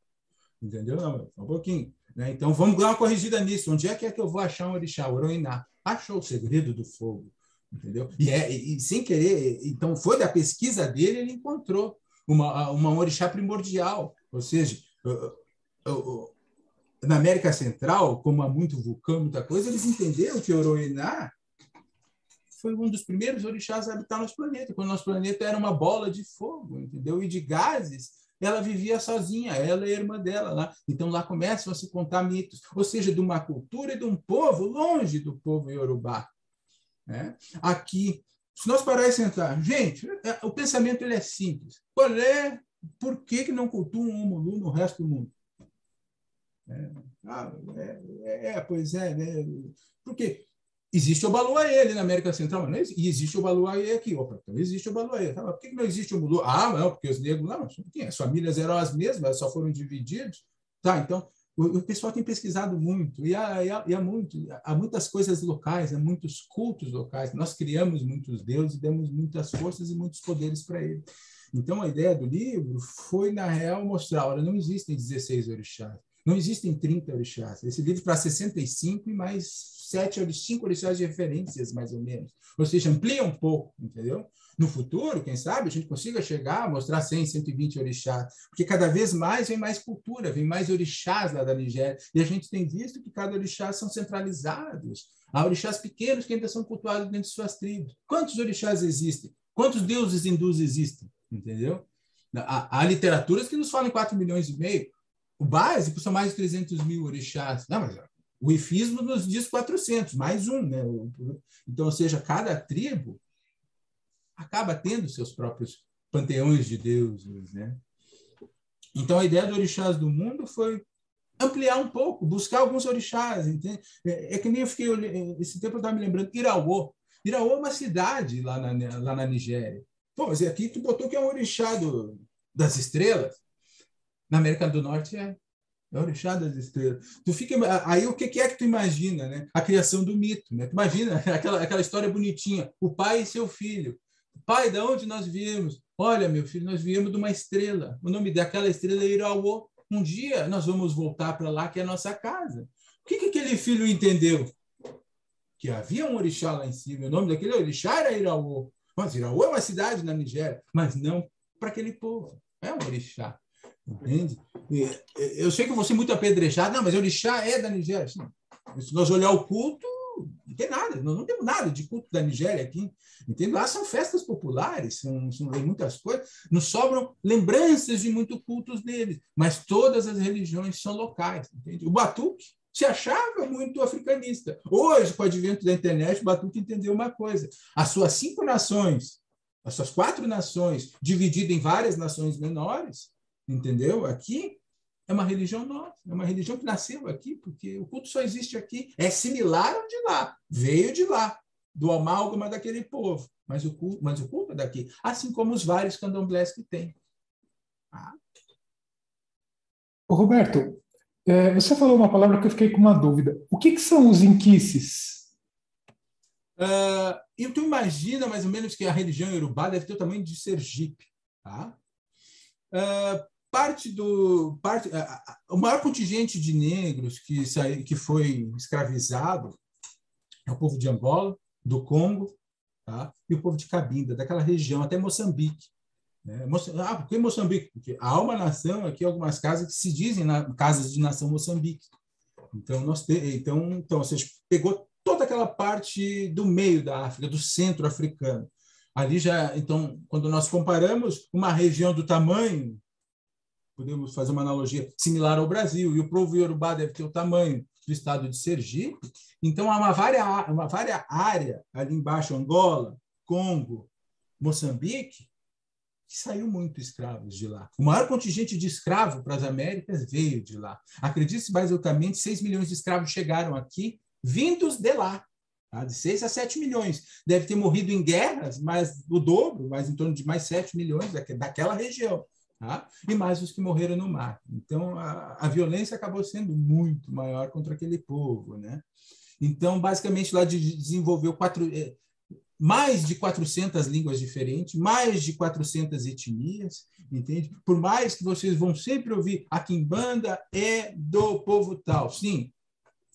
Entendeu? Não, um pouquinho. Né? Então, vamos dar uma corrigida nisso. Onde é que é que eu vou achar um orixá? O Oroiná. Achou o segredo do fogo. Entendeu? E, é, e sem querer, então foi da pesquisa dele, ele encontrou uma, uma orixá primordial. Ou seja, na América Central, como há muito vulcão, muita coisa, eles entenderam que Oroiná foi um dos primeiros orixás a habitar nosso planeta, quando nosso planeta era uma bola de fogo, entendeu? E de gases, ela vivia sozinha, ela e a irmã dela lá. Então lá começam a se contar mitos, ou seja, de uma cultura e de um povo longe do povo iorubá. Né? Aqui se nós parar e sentar, gente, é, o pensamento ele é simples. Qual é, por que, que não cultuam o Omulu no resto do mundo? É, é, é, pois é, né? Porque existe o Baluaê na América Central, não existe, e existe o Baluaê aqui. Opa, então existe o Baluaê. Tá, por que, não existe o Omulu? Ah, não, porque os negros, não, as famílias eram as mesmas, só foram divididos. Tá, então o, pessoal tem pesquisado muito, e há, e há, e há, muito, há muitas coisas locais, há muitos cultos locais. Nós criamos muitos deuses demos muitas forças e muitos poderes para ele. Então, a ideia do livro foi, na real, mostrar: olha, não existem 16 orixás, não existem 30 orixás. Esse livro para 65 e mais 7, 5 orixás de referências, mais ou menos. Ou seja, amplia um pouco, entendeu? no futuro, quem sabe, a gente consiga chegar, mostrar 100, 120 orixás, porque cada vez mais vem mais cultura, vem mais orixás lá da Nigéria, e a gente tem visto que cada orixá são centralizados. Há orixás pequenos que ainda são cultuados dentro de suas tribos. Quantos orixás existem? Quantos deuses hindus existem? Entendeu? Há, há literaturas que nos falam em 4 milhões e meio. O básico são mais de 300 mil orixás. Não, mas o ifismo nos diz 400, mais um. Né? Então, ou seja, cada tribo acaba tendo seus próprios panteões de deuses, né? Então a ideia do orixás do mundo foi ampliar um pouco, buscar alguns orixás, entende? É, é que nem eu fiquei esse tempo eu estava me lembrando Iraô. Iraô é uma cidade lá na, lá na Nigéria. Pô, mas aqui tu botou que é um orixá do, das estrelas. Na América do Norte é é orixá das estrelas. Tu fica, aí o que é que tu imagina, né? A criação do mito, né? Tu imagina (laughs) aquela, aquela história bonitinha, o pai e seu filho. Pai, de onde nós viemos? Olha, meu filho, nós viemos de uma estrela. O nome daquela estrela é Iraô. Um dia nós vamos voltar para lá, que é a nossa casa. O que, que aquele filho entendeu? Que havia um orixá lá em cima. O nome daquele orixá era Iraô. Mas Iraô é uma cidade na Nigéria, mas não para aquele povo. É um orixá. Entende? Eu sei que você é muito apedrejado, não, mas orixá é da Nigéria. Se nós olhar o culto, tem nada, nós não temos nada de culto da Nigéria aqui. Entende? Lá são festas populares, são, são muitas coisas, nos sobram lembranças de muitos cultos deles, mas todas as religiões são locais. Entende? O Batuque se achava muito africanista. Hoje, com o advento da internet, o Batuque entendeu uma coisa: as suas cinco nações, as suas quatro nações, divididas em várias nações menores, entendeu? Aqui é uma religião nossa, é uma religião que nasceu aqui, porque o culto só existe aqui. É similar ao de lá, veio de lá, do amálgama daquele povo, mas o culto, mas o culto é daqui, assim como os vários candomblés que tem. Ah. Roberto, é, você falou uma palavra que eu fiquei com uma dúvida. O que, que são os inquices? Uh, e tu imagina mais ou menos que a religião iorubá deve ter o tamanho de Sergipe. Tá? Uh, parte do parte o maior contingente de negros que saiu, que foi escravizado é o povo de Angola, do Congo, tá? E o povo de Cabinda, daquela região até Moçambique. Né? Ah, por que Moçambique? Porque há uma nação aqui, algumas casas que se dizem na, casas de nação Moçambique. Então nós te, então então você pegou toda aquela parte do meio da África, do centro africano. Ali já, então, quando nós comparamos uma região do tamanho podemos fazer uma analogia similar ao Brasil, e o povo iorubá deve ter o tamanho do estado de Sergipe, então há uma vária, uma vária área ali embaixo, Angola, Congo, Moçambique, que saiu muito escravos de lá. O maior contingente de escravos para as Américas veio de lá. Acredite-se, basicamente, 6 milhões de escravos chegaram aqui, vindos de lá. Tá? De 6 a 7 milhões. Deve ter morrido em guerras, mas o dobro, mais em torno de mais 7 milhões daquela região tá? e mais os que morreram no mar. Então, a, a violência acabou sendo muito maior contra aquele povo. Né? Então, basicamente, lá de, desenvolveu quatro, é, mais de 400 línguas diferentes, mais de 400 etnias, entende? Por mais que vocês vão sempre ouvir a Quimbanda é do povo tal. Sim,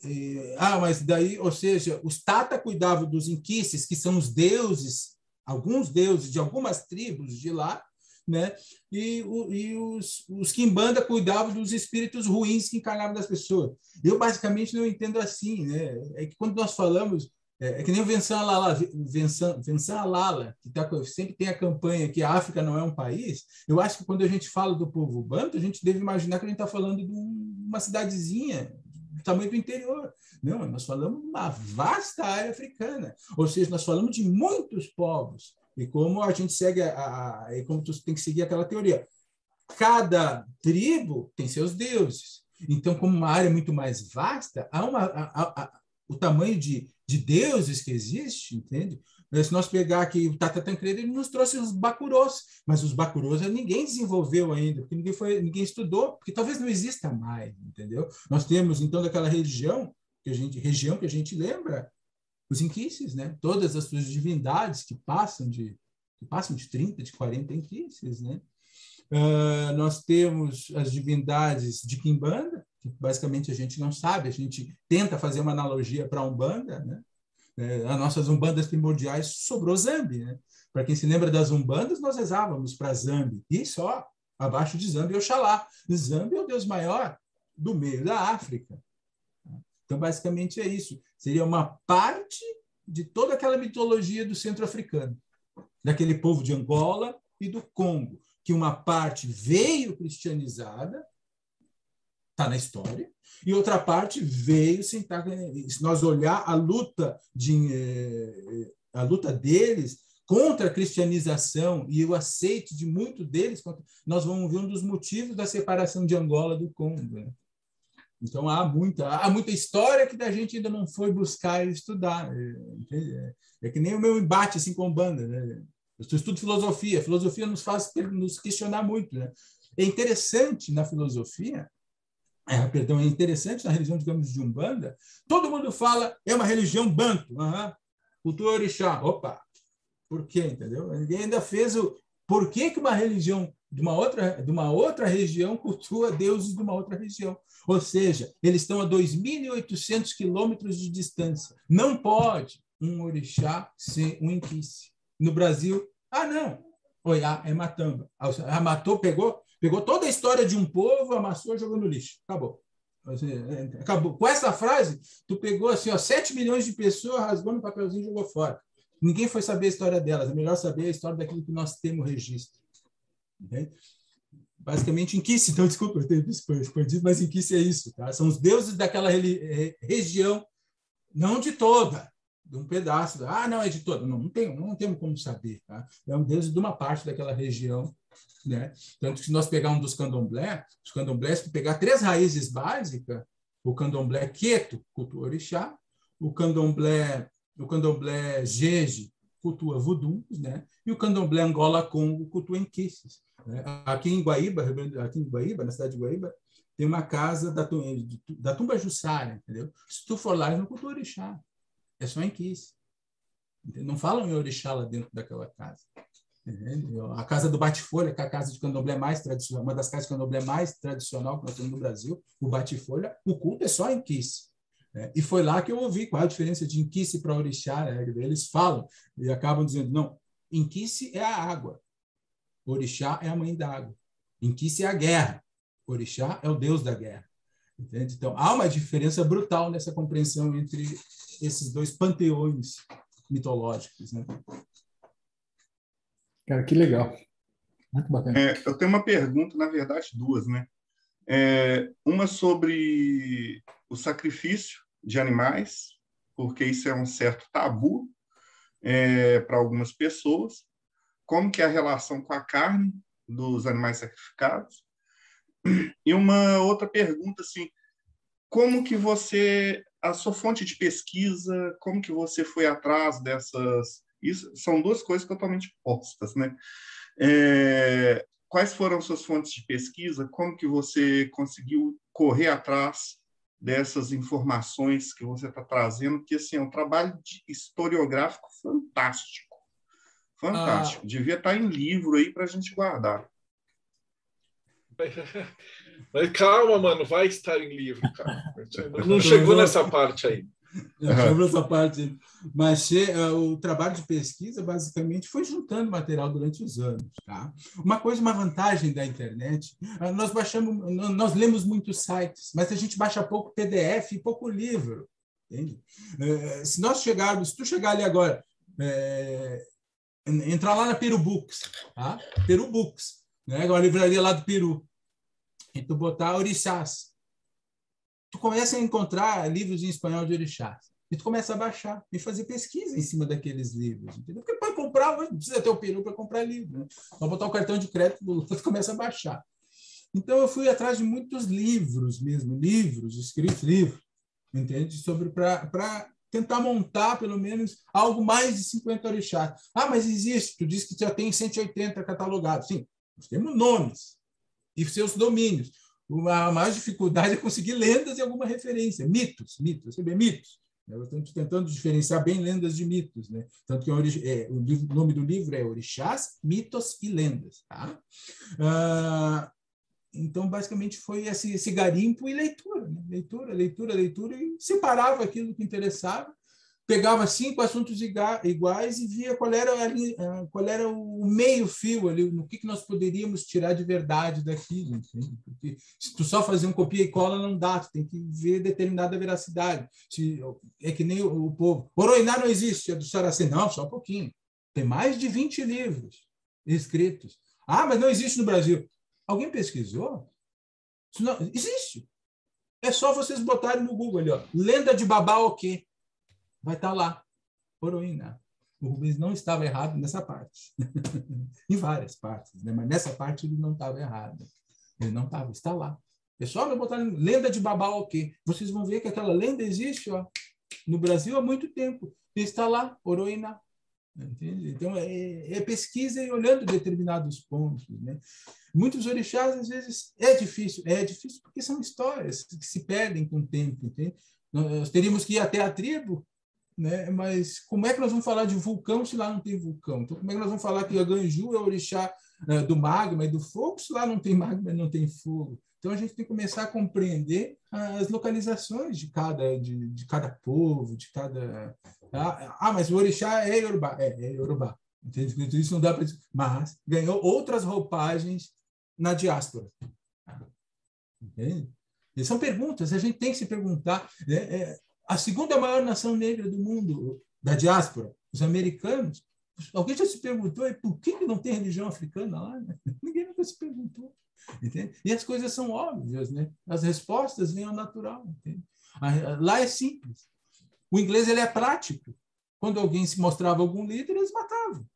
é, ah, mas daí, ou seja, os Tata cuidavam dos inquices, que são os deuses, alguns deuses de algumas tribos de lá, né? E, o, e os, os Kimbanda cuidavam dos espíritos ruins que encarnavam das pessoas. Eu, basicamente, não entendo assim, né? É que quando nós falamos, é, é que nem o Vincent Alala, Vincent, Vincent Alala que tá, sempre tem a campanha que a África não é um país, eu acho que quando a gente fala do povo banto, a gente deve imaginar que a gente está falando de uma cidadezinha do tamanho do interior. Não, nós falamos de uma vasta área africana, ou seja, nós falamos de muitos povos, e como a gente segue, a, a, e como tu tem que seguir aquela teoria. Cada tribo tem seus deuses. Então, como uma área muito mais vasta, há uma, a, a, o tamanho de, de deuses que existe, entende? Se nós pegar aqui o Tata Tancredo, ele nos trouxe os Bakurós, mas os Bakurós ninguém desenvolveu ainda, porque ninguém, foi, ninguém estudou, porque talvez não exista mais, entendeu? Nós temos, então, daquela região, que a gente, região que a gente lembra, os inquices, né? Todas as suas divindades que passam de que passam de 30, de 40 inquices, né? Uh, nós temos as divindades de Kimbanda, que basicamente a gente não sabe, a gente tenta fazer uma analogia para a Umbanda, né? É, as nossas Umbandas primordiais sobrou Zambi, né? Para quem se lembra das Umbandas, nós rezávamos para Zambi, e só, abaixo de Zambi, Oxalá. Zambi é o Deus maior do meio da África. Então, basicamente é isso. Seria uma parte de toda aquela mitologia do centro-africano, daquele povo de Angola e do Congo, que uma parte veio cristianizada, está na história, e outra parte veio sentar. Se nós olhar a luta de eh, a luta deles contra a cristianização e o aceite de muitos deles, nós vamos ver um dos motivos da separação de Angola do Congo. Então há muita, há muita história que a gente ainda não foi buscar e estudar. É, é que nem o meu embate assim com banda, né? Eu estudo filosofia, filosofia nos faz nos questionar muito, né? É interessante na filosofia, é, perdão, é interessante na religião, digamos, de Umbanda, todo mundo fala é uma religião banto, uhum. cultura orixá. Opa, por quê, entendeu? Ninguém ainda fez o por que, que uma religião de uma outra de uma outra região cultua deuses de uma outra região. Ou seja, eles estão a 2.800 quilômetros de distância. Não pode um orixá ser um inquice. No Brasil, ah, não, Oiá é matamba. Ah, matou, pegou, pegou toda a história de um povo, amassou e jogou no lixo. Acabou. Acabou. Com essa frase, tu pegou assim, ó, 7 milhões de pessoas, rasgou no papelzinho e jogou fora. Ninguém foi saber a história delas. É melhor saber a história daquilo que nós temos registro. Basicamente, em Kiss, então, (laughs) desculpa eu ter expandido, mas em Kiss é isso. Tá? São os deuses daquela região, não de toda, de um pedaço. Ah, não, é de toda. Não, não, tem, não temos como saber. Tá? É um deus de uma parte daquela região. Né? Tanto que se nós pegarmos um dos candomblé, os candomblés, se pegar três raízes básicas, o candomblé quieto, cultua orixá, o candomblé o candomblé Jeje cultua voodoo, né? e o candomblé Angola Congo cultua enquices. Né? Aqui em Guaíba, aqui em Guaíba, na cidade de Guaíba, tem uma casa da, da tumba Jussara, entendeu? Se tu for lá, eles não cultuam orixá. É só enquice. Não falam em orixá lá dentro daquela casa. Entendeu? A casa do Bate-Folha, que é a casa de candomblé mais tradicional, uma das casas de candomblé mais tradicional que nós temos no Brasil, o Bate-Folha, o culto é só Kiss. É, e foi lá que eu ouvi qual a diferença de inquice para orixá. Né? Eles falam e acabam dizendo, não, inquice é a água, orixá é a mãe da água. Inquice é a guerra, orixá é o deus da guerra. Entende? Então, há uma diferença brutal nessa compreensão entre esses dois panteões mitológicos. Né? Cara, que legal. Muito bacana. É, eu tenho uma pergunta, na verdade, duas, né? É, uma sobre o sacrifício de animais, porque isso é um certo tabu é, para algumas pessoas. Como que é a relação com a carne dos animais sacrificados? E uma outra pergunta assim, como que você a sua fonte de pesquisa, como que você foi atrás dessas isso são duas coisas totalmente opostas, né? É, quais foram suas fontes de pesquisa? Como que você conseguiu correr atrás dessas informações que você está trazendo, que assim, é um trabalho historiográfico fantástico. Fantástico. Ah. Devia estar tá em livro aí para a gente guardar. (laughs) Mas calma, mano, vai estar em livro, cara. (laughs) Não chegou nessa parte aí. (laughs) Uhum. essa parte. Mas é, o trabalho de pesquisa, basicamente, foi juntando material durante os anos. Tá? Uma coisa, uma vantagem da internet, ah, nós baixamos, nós lemos muitos sites, mas a gente baixa pouco PDF e pouco livro. Entende? É, se nós chegarmos, se tu chegar ali agora, é, entrar lá na Peru Books, tá? Peru Books, né? a livraria lá do Peru, e tu botar orixás, tu começa a encontrar livros em espanhol de orixás. E tu começa a baixar e fazer pesquisa em cima daqueles livros. Entendeu? Porque para comprar, não precisa ter o peru para comprar livro. Né? Só botar o cartão de crédito (laughs) tu começa a baixar. Então eu fui atrás de muitos livros mesmo, livros, escritos, livros, entende? Sobre para tentar montar pelo menos algo mais de 50 orixás. Ah, mas existe, tu disse que já tem 180 catalogados. Sim, nós temos nomes e seus domínios a maior dificuldade é conseguir lendas e alguma referência, mitos, mitos, você vê mitos. Né? Eu estou tentando diferenciar bem lendas de mitos, né? Tanto que é, o nome do livro é Orixás, Mitos e Lendas, tá? Ah, então, basicamente, foi esse, esse garimpo e leitura, né? leitura, leitura, leitura, e separava aquilo que interessava pegava cinco assuntos iguais e via qual era, a, qual era o meio fio ali, no que, que nós poderíamos tirar de verdade daquilo. Porque se tu só fazer um copia e cola não dá, tu tem que ver determinada veracidade. Se, é que nem o, o povo. Oroiná não existe, é do Saracen. Não, só um pouquinho. Tem mais de 20 livros escritos. Ah, mas não existe no Brasil. Alguém pesquisou? Não, existe. É só vocês botarem no Google ali, ó. Lenda de Babá o quê? Vai estar lá, Oroína. O Rubens não estava errado nessa parte. (laughs) em várias partes, né? mas nessa parte ele não estava errado. Ele não estava, está lá. Pessoal, eu botar lenda de Babá quê? Vocês vão ver que aquela lenda existe ó, no Brasil há muito tempo. E está lá, Oroína. Entende? Então, é, é, pesquisa e olhando determinados pontos. Né? Muitos orixás, às vezes, é difícil. É difícil porque são histórias que se perdem com o tempo. Entende? Nós teríamos que ir até a tribo né? Mas como é que nós vamos falar de vulcão se lá não tem vulcão? Então, como é que nós vamos falar que a Ganju é o orixá né, do magma e do fogo se lá não tem magma e não tem fogo? Então, a gente tem que começar a compreender as localizações de cada, de, de cada povo, de cada... Tá? Ah, mas o orixá é Yorubá. É, é Yorubá. Entende? Então, isso não dá para. Mas ganhou outras roupagens na diáspora. Entende? São perguntas, a gente tem que se perguntar. É, é, a segunda maior nação negra do mundo, da diáspora, os americanos, alguém já se perguntou por que, não tem religião africana lá? (laughs) Ninguém nunca se perguntou. Entende? E as coisas são óbvias, né? as respostas vêm ao natural. Entende? Lá é simples. O inglês ele é prático. Quando alguém se mostrava algum líder, eles matavam.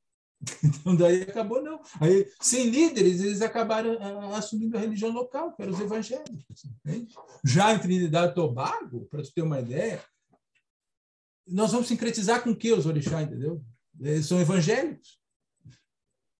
(laughs) Então, daí acabou, não. Aí, sem líderes, eles acabaram ah, assumindo a religião local, que eram os evangélicos. Entende? Já em Trinidade e Tobago, para você ter uma ideia, nós vamos sincretizar com que os orixás, entendeu? Eles são evangélicos.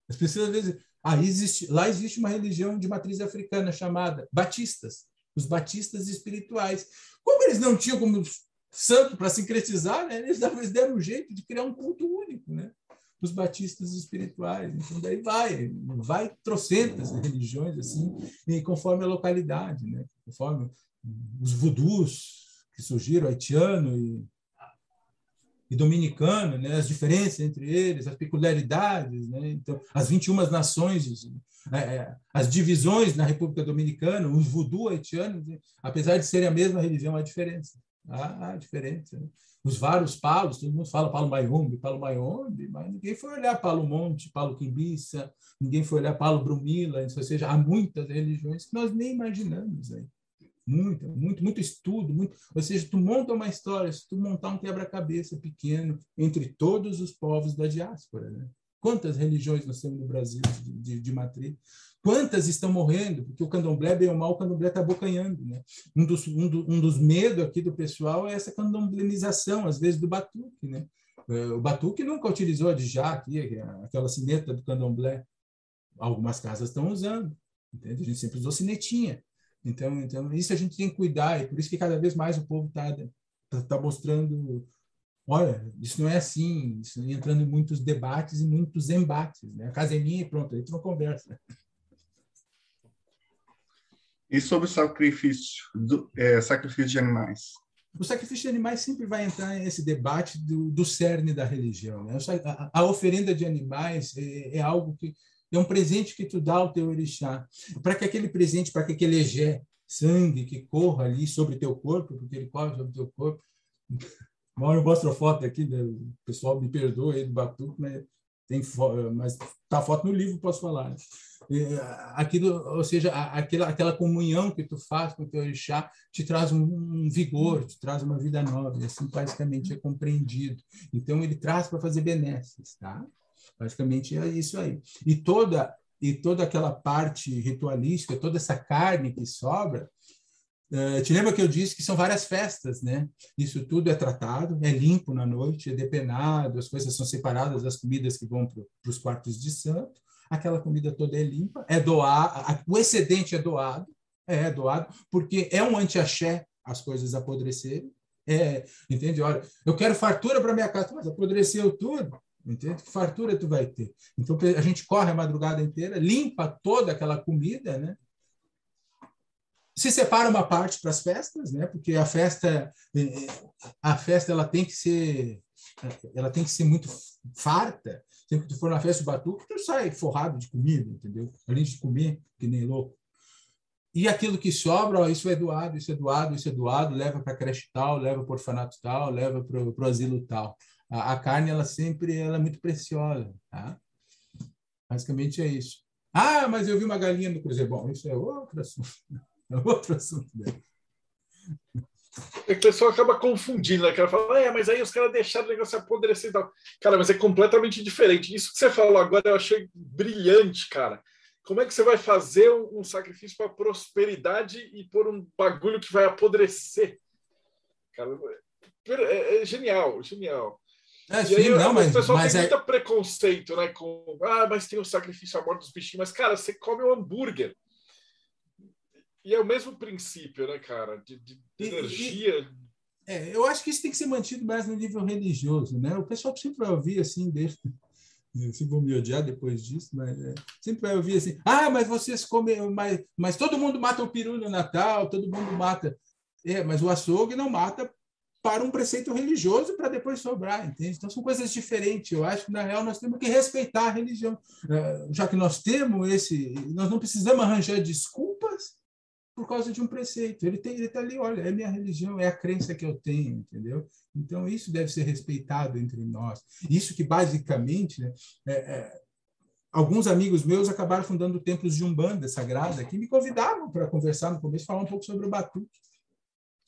As pessoas, às vezes, aí existe, lá existe uma religião de matriz africana chamada Batistas, os batistas espirituais. Como eles não tinham como santo para sincretizar, né? eles deram um jeito de criar um culto único, né? Os batistas espirituais. Então, daí vai, vai trocentas religiões, assim, e conforme a localidade, né? Conforme os vudus que surgiram, haitiano e, e dominicano, né? As diferenças entre eles, as peculiaridades, né? Então, as 21 nações é, é, as divisões na República Dominicana, os voodoo haitianos, apesar de serem a mesma religião, há diferença. Há, há diferença. Né? Os vários palos, todo mundo fala Palo Mayombe, Palo Mayombe, mas ninguém foi olhar Palo Monte, Palo Quimbiça, ninguém foi olhar Palo Brumila, ou seja, há muitas religiões que nós nem imaginamos aí. Muito, muito, muito estudo, muito. Ou seja, tu monta uma história, se tu montar um quebra-cabeça pequeno entre todos os povos da diáspora, né? Quantas religiões nós temos no Brasil de, de, de matriz? Quantas estão morrendo? Porque o candomblé, bem ou mal, o candomblé está abocanhando. Né? Um, dos, um, do, um dos medos aqui do pessoal é essa candomblenização, às vezes, do batuque. Né? É, o batuque nunca utilizou a dijá aqui, é aquela sineta do candomblé. Algumas casas estão usando. Entende? A gente sempre usou sinetinha. Então, então, isso a gente tem que cuidar, e por isso que cada vez mais o povo está tá, tá mostrando olha, isso não é assim, isso entrando em muitos debates e muitos embates. Né? A casa é minha e pronto, aí tu não conversa. E sobre o sacrifício, do, é, sacrifício de animais? O sacrifício de animais sempre vai entrar nesse debate do, do cerne da religião. Né? A, a, oferenda de animais é, é, algo que é um presente que tu dá ao teu orixá. Para que aquele presente, para que aquele egé, sangue que corra ali sobre teu corpo, porque ele corre sobre teu corpo, uma hora eu mostro a foto aqui, né? o pessoal me perdoa aí do Batuque, mas tem mas tá a foto no livro, posso falar. Né? Aquilo, ou seja, aquela, aquela comunhão que tu faz com o teu orixá te traz um, vigor, te traz uma vida nova, e assim basicamente é compreendido. Então ele traz para fazer benesses, tá? Basicamente é isso aí. E toda e toda aquela parte ritualística, toda essa carne que sobra, Uh, te lembra que eu disse que são várias festas, né? Isso tudo é tratado, é limpo na noite, é depenado, as coisas são separadas das comidas que vão para os quartos de santo, aquela comida toda é limpa, é doar, o excedente é doado, é doado, porque é um anti-axé as coisas apodrecerem, é, entende? Olha, eu quero fartura para minha casa, mas apodreceu tudo, entende? Que fartura tu vai ter? Então a gente corre a madrugada inteira, limpa toda aquela comida, né? Se separa uma parte para as festas, né? Porque a festa, é, a festa ela tem que ser, ela tem que ser muito farta. Sempre que tu for na festa do batuque, tu sai forrado de comida, entendeu? Além de comer, que nem louco. E aquilo que sobra, ó, isso é doado, isso é doado, isso é doado, leva para creche tal, leva para orfanato tal, leva para o asilo tal. A, a, carne, ela sempre ela é muito preciosa, tá? Basicamente é isso. Ah, mas eu vi uma galinha no cruzeiro. Bom, isso é outro assunto. É outro assunto dele. É que o pessoal acaba confundindo, né? Cara fala, é, mas aí os caras deixaram o negócio apodrecer e tal. Cara, mas é completamente diferente. Isso que você falou agora eu achei brilhante, cara. Como é que você vai fazer um, um sacrifício para prosperidade e por um bagulho que vai apodrecer? Cara, é, é genial, genial. É, sim, aí, não, mas, o pessoal mas tem é... muito preconceito, né? Com, ah, mas tem o sacrifício à morte dos bichinhos. Mas, cara, você come um hambúrguer. E é o mesmo princípio, né, cara? De, de e, energia. E, é, eu acho que isso tem que ser mantido mais no nível religioso, né? O pessoal sempre vai ouvir assim, desde, se vão me odiar depois disso, mas é, sempre vai ouvir assim: ah, mas vocês comem, mas, mas todo mundo mata o peru no Natal, todo mundo mata. É, mas o açougue não mata para um preceito religioso para depois sobrar, entende? Então são coisas diferentes. Eu acho que na real nós temos que respeitar a religião, é, já que nós temos esse, nós não precisamos arranjar desculpas por causa de um preceito. Ele tem, ele está ali, olha, é minha religião, é a crença que eu tenho, entendeu? Então isso deve ser respeitado entre nós. Isso que basicamente, né, é, é, alguns amigos meus acabaram fundando templos de umbanda sagrada que me convidavam para conversar no começo, falar um pouco sobre o batuque.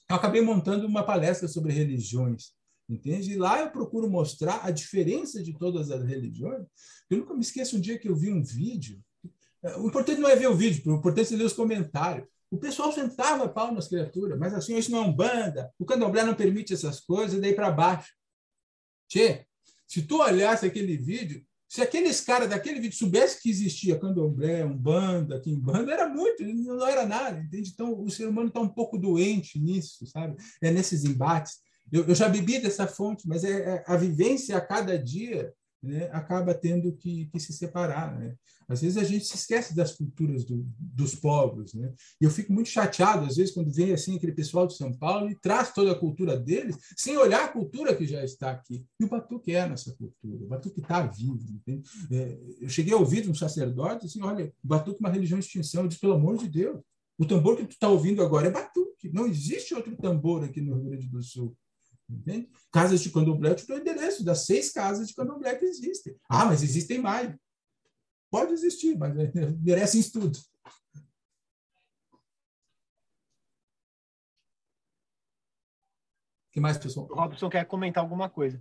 Eu acabei montando uma palestra sobre religiões. Entende? E lá eu procuro mostrar a diferença de todas as religiões. Eu nunca me esqueço um dia que eu vi um vídeo. O importante não é ver o vídeo, o importante é ler os comentários. O pessoal sentava pau nas criaturas, mas assim, isso não é um banda, o candomblé não permite essas coisas, daí para baixo. Tchê, se tu olhasse aquele vídeo, se aqueles caras daquele vídeo soubessem que existia candomblé, um banda, banda era muito, não era nada, entende? Então, o ser humano está um pouco doente nisso, sabe? É nesses embates. Eu, eu já bebi dessa fonte, mas é, é a vivência a cada dia né, acaba tendo que, que, se separar. Né? Às vezes a gente se esquece das culturas do, dos povos. Né? E eu fico muito chateado, às vezes, quando vem assim aquele pessoal de São Paulo e traz toda a cultura deles, sem olhar a cultura que já está aqui. E o batuque é a nossa cultura, o batuque está vivo. É, eu cheguei a ouvir um sacerdote assim: olha, o batuque é uma religião de extinção. Eu disse, pelo amor de Deus, o tambor que tu está ouvindo agora é batuque. Não existe outro tambor aqui no Rio Grande do Sul. Entende? Casas de candomblé, eu te dou o endereço das seis casas de candomblé que existem. Ah, mas existem mais. Pode existir, mas (laughs) merecem estudo. O que mais, pessoal? O Robson quer comentar alguma coisa.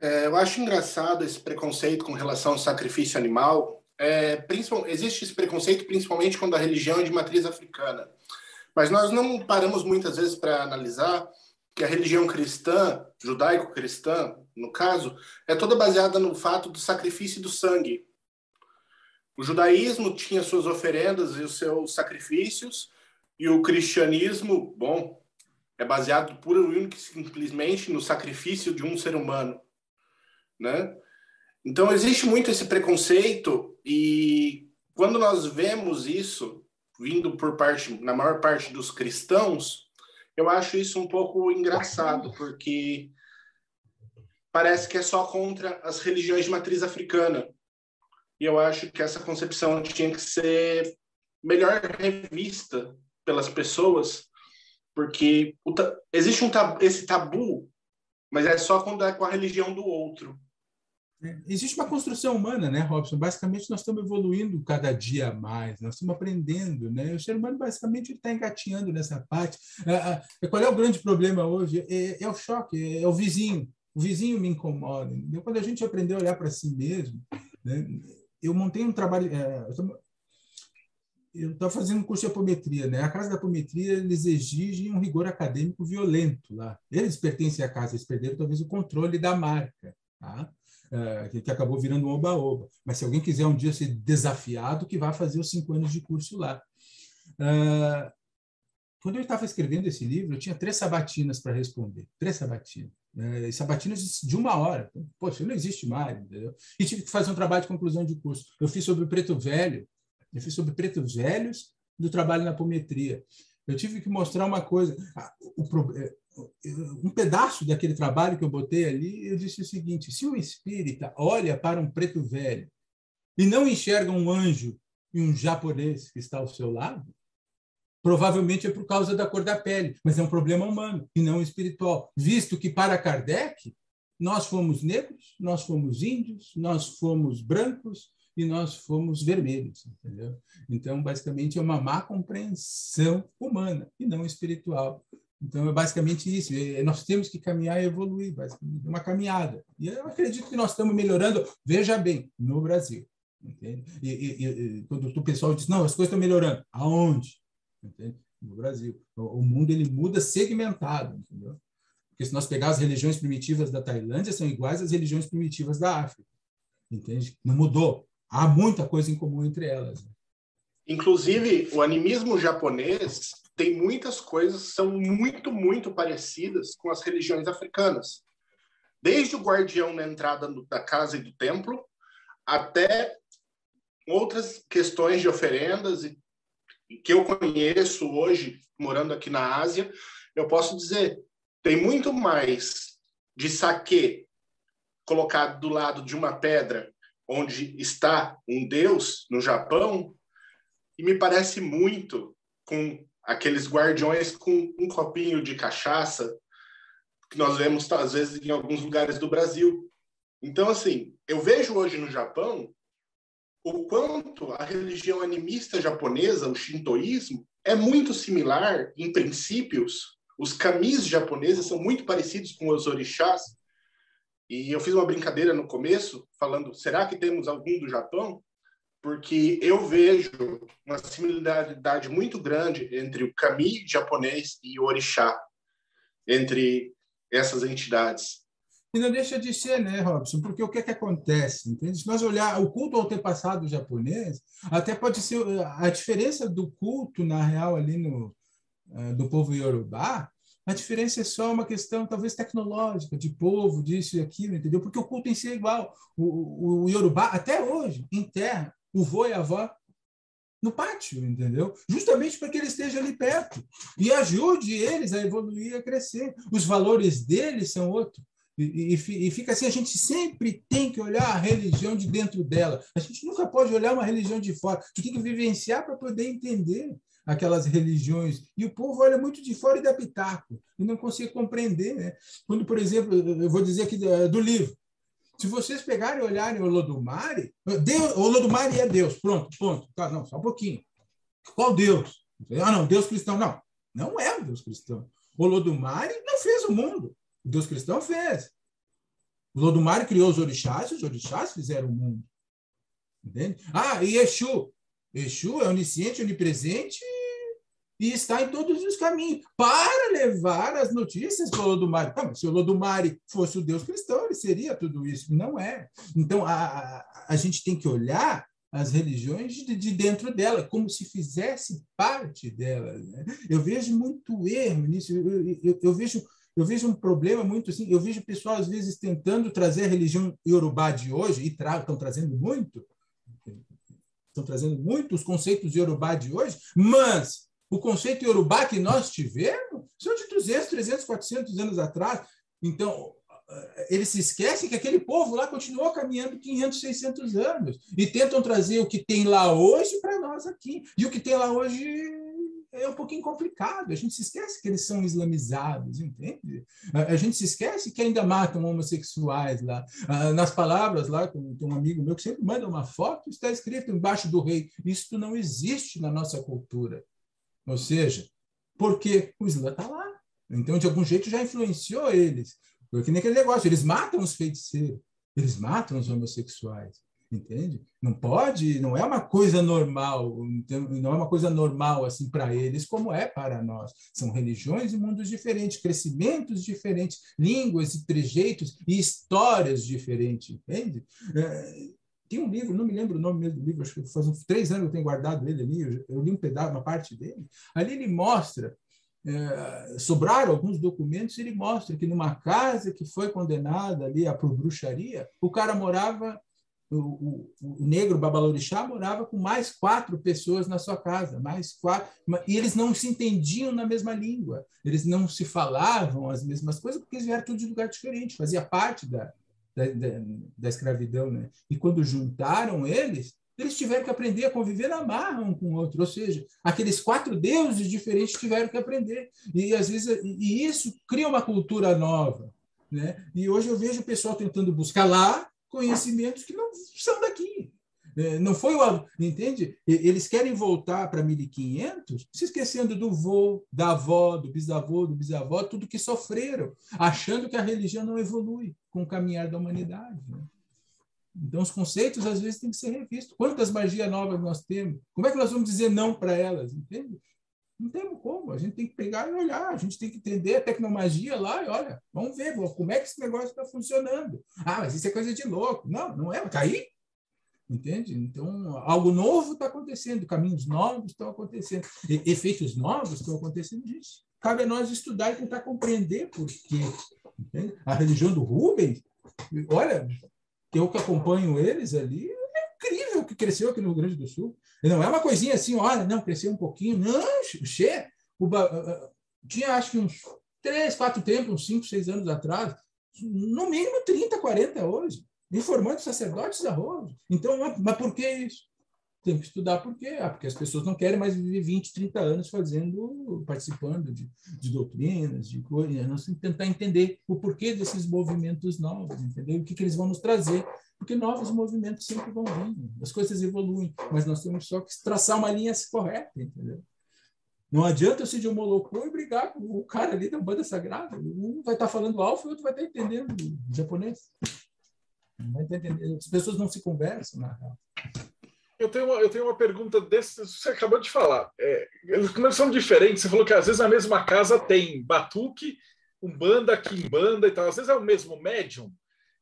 É, eu acho engraçado esse preconceito com relação ao sacrifício animal. É, existe esse preconceito principalmente quando a religião é de matriz africana. Mas nós não paramos muitas vezes para analisar que a religião cristã, judaico-cristã, no caso, é toda baseada no fato do sacrifício do sangue. O judaísmo tinha suas oferendas e os seus sacrifícios, e o cristianismo, bom, é baseado pura e simplesmente no sacrifício de um ser humano, né? Então existe muito esse preconceito e quando nós vemos isso vindo por parte, na maior parte dos cristãos, eu acho isso um pouco engraçado, porque parece que é só contra as religiões de matriz africana. E eu acho que essa concepção tinha que ser melhor revista pelas pessoas, porque existe um esse tabu, mas é só quando é com a religião do outro. É, existe uma construção humana, né, Robson? Basicamente, nós estamos evoluindo cada dia mais, nós estamos aprendendo, né? O ser humano, basicamente, está engatinhando nessa parte. Qual é o grande problema hoje? É, é o choque, é o vizinho. O vizinho me incomoda. Entendeu? Quando a gente aprender a olhar para si mesmo, né? eu montei um trabalho. É, eu estava fazendo um curso de apometria, né? A casa da apometria eles exigem um rigor acadêmico violento lá. Eles pertencem à casa, eles perderam talvez o controle da marca, tá? Uh, que acabou virando um oba-oba. Mas se alguém quiser um dia ser desafiado, que vá fazer os cinco anos de curso lá. Uh, quando eu estava escrevendo esse livro, eu tinha três sabatinas para responder. Três sabatinas. Uh, sabatinas de uma hora. Poxa, não existe mais, entendeu? E tive que fazer um trabalho de conclusão de curso. Eu fiz sobre o preto velho, eu fiz sobre pretos velhos do trabalho na apometria. Eu tive que mostrar uma coisa. O, um pedaço daquele trabalho que eu botei ali, eu disse o seguinte: se um espírita olha para um preto velho e não enxerga um anjo e um japonês que está ao seu lado, provavelmente é por causa da cor da pele, mas é um problema humano e não espiritual, visto que para Kardec nós fomos negros, nós fomos índios, nós fomos brancos e nós fomos vermelhos, entendeu? Então, basicamente, é uma má compreensão humana e não espiritual então, é basicamente isso. É, nós temos que caminhar e evoluir, basicamente, uma caminhada. E eu acredito que nós estamos melhorando, veja bem, no Brasil. Entende? E, e, e quando o pessoal diz, não, as coisas estão melhorando. Aonde? Entende? No Brasil. O mundo ele muda segmentado, entendeu? Porque se nós pegarmos as religiões primitivas da Tailândia, são iguais às religiões primitivas da África. Entende? Não mudou. Há muita coisa em comum entre elas. Inclusive, o animismo japonês tem muitas coisas que são muito, muito parecidas com as religiões africanas. Desde o guardião na entrada da casa e do templo, até outras questões de oferendas e, que eu conheço hoje, morando aqui na Ásia, eu posso dizer, tem muito mais de saque colocado do lado de uma pedra onde está um deus no Japão e me parece muito com aqueles guardiões com um copinho de cachaça que nós vemos às vezes em alguns lugares do Brasil. Então, assim, eu vejo hoje no Japão o quanto a religião animista japonesa, o shintoísmo, é muito similar em princípios. Os kamis japoneses são muito parecidos com os orixás. E eu fiz uma brincadeira no começo, falando: será que temos algum do Japão? Porque eu vejo uma similaridade muito grande entre o kami japonês e o orixá, entre essas entidades. E não deixa de ser, né, Robson? Porque o que, é que acontece? Entende? Se nós olhar o culto ao antepassado japonês, até pode ser a diferença do culto, na real, ali no, uh, do povo iorubá, a diferença é só uma questão, talvez, tecnológica, de povo, disso e aquilo, entendeu? Porque o culto em si é igual. O, o, o Yorubá, até hoje, enterra o vô e a avó no pátio, entendeu? Justamente para que ele esteja ali perto e ajude eles a evoluir, a crescer. Os valores deles são outros. E, e, e, fica assim, a gente sempre tem que olhar a religião de dentro dela. A gente nunca pode olhar uma religião de fora. Gente tem que vivenciar para poder entender aquelas religiões. E o povo olha muito de fora e dá pitaco, e não consegue compreender. Né? Quando, por exemplo, eu vou dizer aqui do, livro, se vocês pegarem e olharem o Olodumare, Deus, o Olodumare é Deus, pronto, ponto. Tá, não, só um pouquinho. Qual Deus? Ah, não, Deus cristão. Não, não é o Deus cristão. O Olodumare não fez o mundo. O Deus cristão fez. O Lodumare criou os orixás, os orixás fizeram o mundo. Entende? Ah, e Exu. Exu é onisciente, onipresente e está em todos os caminhos para levar as notícias para o Lodumare. Tá, se o Lodumare fosse o Deus cristão, ele seria tudo isso. Não é. Então, a, a, a gente tem que olhar as religiões de, de, dentro dela, como se fizesse parte dela. Né? Eu vejo muito erro nisso. Eu, eu, eu vejo eu vejo um problema muito assim, eu vejo pessoal às vezes tentando trazer a religião iorubá de hoje, e tra estão trazendo muito, estão trazendo muito os conceitos iorubá de hoje, mas o conceito iorubá que nós tivemos são de 200, 300, 400 anos atrás. Então, eles se esquecem que aquele povo lá continuou caminhando 500, 600 anos e tentam trazer o que tem lá hoje para nós aqui. E o que tem lá hoje é um pouquinho complicado. A gente se esquece que eles são islamizados, entende? A gente se esquece que ainda matam homossexuais lá. Ah, nas palavras lá, tem um amigo meu que sempre manda uma foto, está escrito embaixo do rei. Isso não existe na nossa cultura. Ou seja, porque o Islã está lá. Então, de algum jeito, já influenciou eles. Porque aquele negócio, eles matam os feiticeiros, eles matam os homossexuais entende? Não pode, não é uma coisa normal, não é uma coisa normal assim para eles como é para nós. São religiões e mundos diferentes, crescimentos diferentes, línguas e trejeitos e histórias diferentes, entende? É, tem um livro, não me lembro o nome mesmo do livro, acho que faz uns três anos que eu tenho guardado ele ali, eu, li um pedaço, uma parte dele. Ali ele mostra é, sobraram alguns documentos, ele mostra que numa casa que foi condenada ali a por bruxaria, o cara morava o, o, o, negro babalorixá morava com mais quatro pessoas na sua casa, mais quatro, e eles não se entendiam na mesma língua, eles não se falavam as mesmas coisas porque eles vieram tudo de lugar diferente, fazia parte da, da, da, da escravidão, né? E quando juntaram eles, eles tiveram que aprender a conviver na marra um com o outro, ou seja, aqueles quatro deuses diferentes tiveram que aprender, e às vezes e isso cria uma cultura nova, né? E hoje eu vejo o pessoal tentando buscar lá conhecimentos que não são daqui. É, não foi o. Entende? Eles querem voltar para 1500, se esquecendo do vô, da avó, do bisavô, do bisavó, tudo que sofreram, achando que a religião não evolui com o caminhar da humanidade. Né? Então, os conceitos, às vezes, têm que ser revistos. Quantas magias novas nós temos? Como é que nós vamos dizer não para elas? Entende? Não temos como. A gente tem que pegar e olhar. A gente tem que entender a tecnologia lá e olha, vamos ver como é que esse negócio está funcionando. Ah, mas isso é coisa de louco. Não, não é. Está aí. Entende? Então, algo novo está acontecendo, caminhos novos estão acontecendo, efeitos novos estão acontecendo disso. Cabe a nós estudar e tentar compreender por quê. A religião do Rubens, olha, eu que acompanho eles ali, é incrível o que cresceu aqui no Rio Grande do Sul. Não é uma coisinha assim, olha, não, cresceu um pouquinho. Não, che, o, uh, tinha acho que uns três, quatro tempos, uns cinco, seis anos atrás, no mínimo 30, 40 hoje, informando sacerdotes da Roma. Então, mas por que isso? Tem que estudar por quê? Ah, porque as pessoas não querem mais viver 20, 30 anos fazendo, participando de, de doutrinas, de coisas. Nós temos que tentar entender o porquê desses movimentos novos, entendeu? O que, que eles vão nos trazer. Porque novos movimentos sempre vão vindo, as coisas evoluem, mas nós temos só que traçar uma linha correta, entendeu? Não adianta eu ser de homolocô e brigar com o cara ali da banda sagrada. Um vai estar falando alfa e o outro vai estar entendendo japonês. Não vai estar entendendo. As pessoas não se conversam, na real. Eu tenho, uma, eu tenho uma pergunta desse, você acabou de falar. É, como eles são diferentes, você falou que às vezes na mesma casa tem batuque, umbanda, quimbanda e tal. Às vezes é o mesmo médium.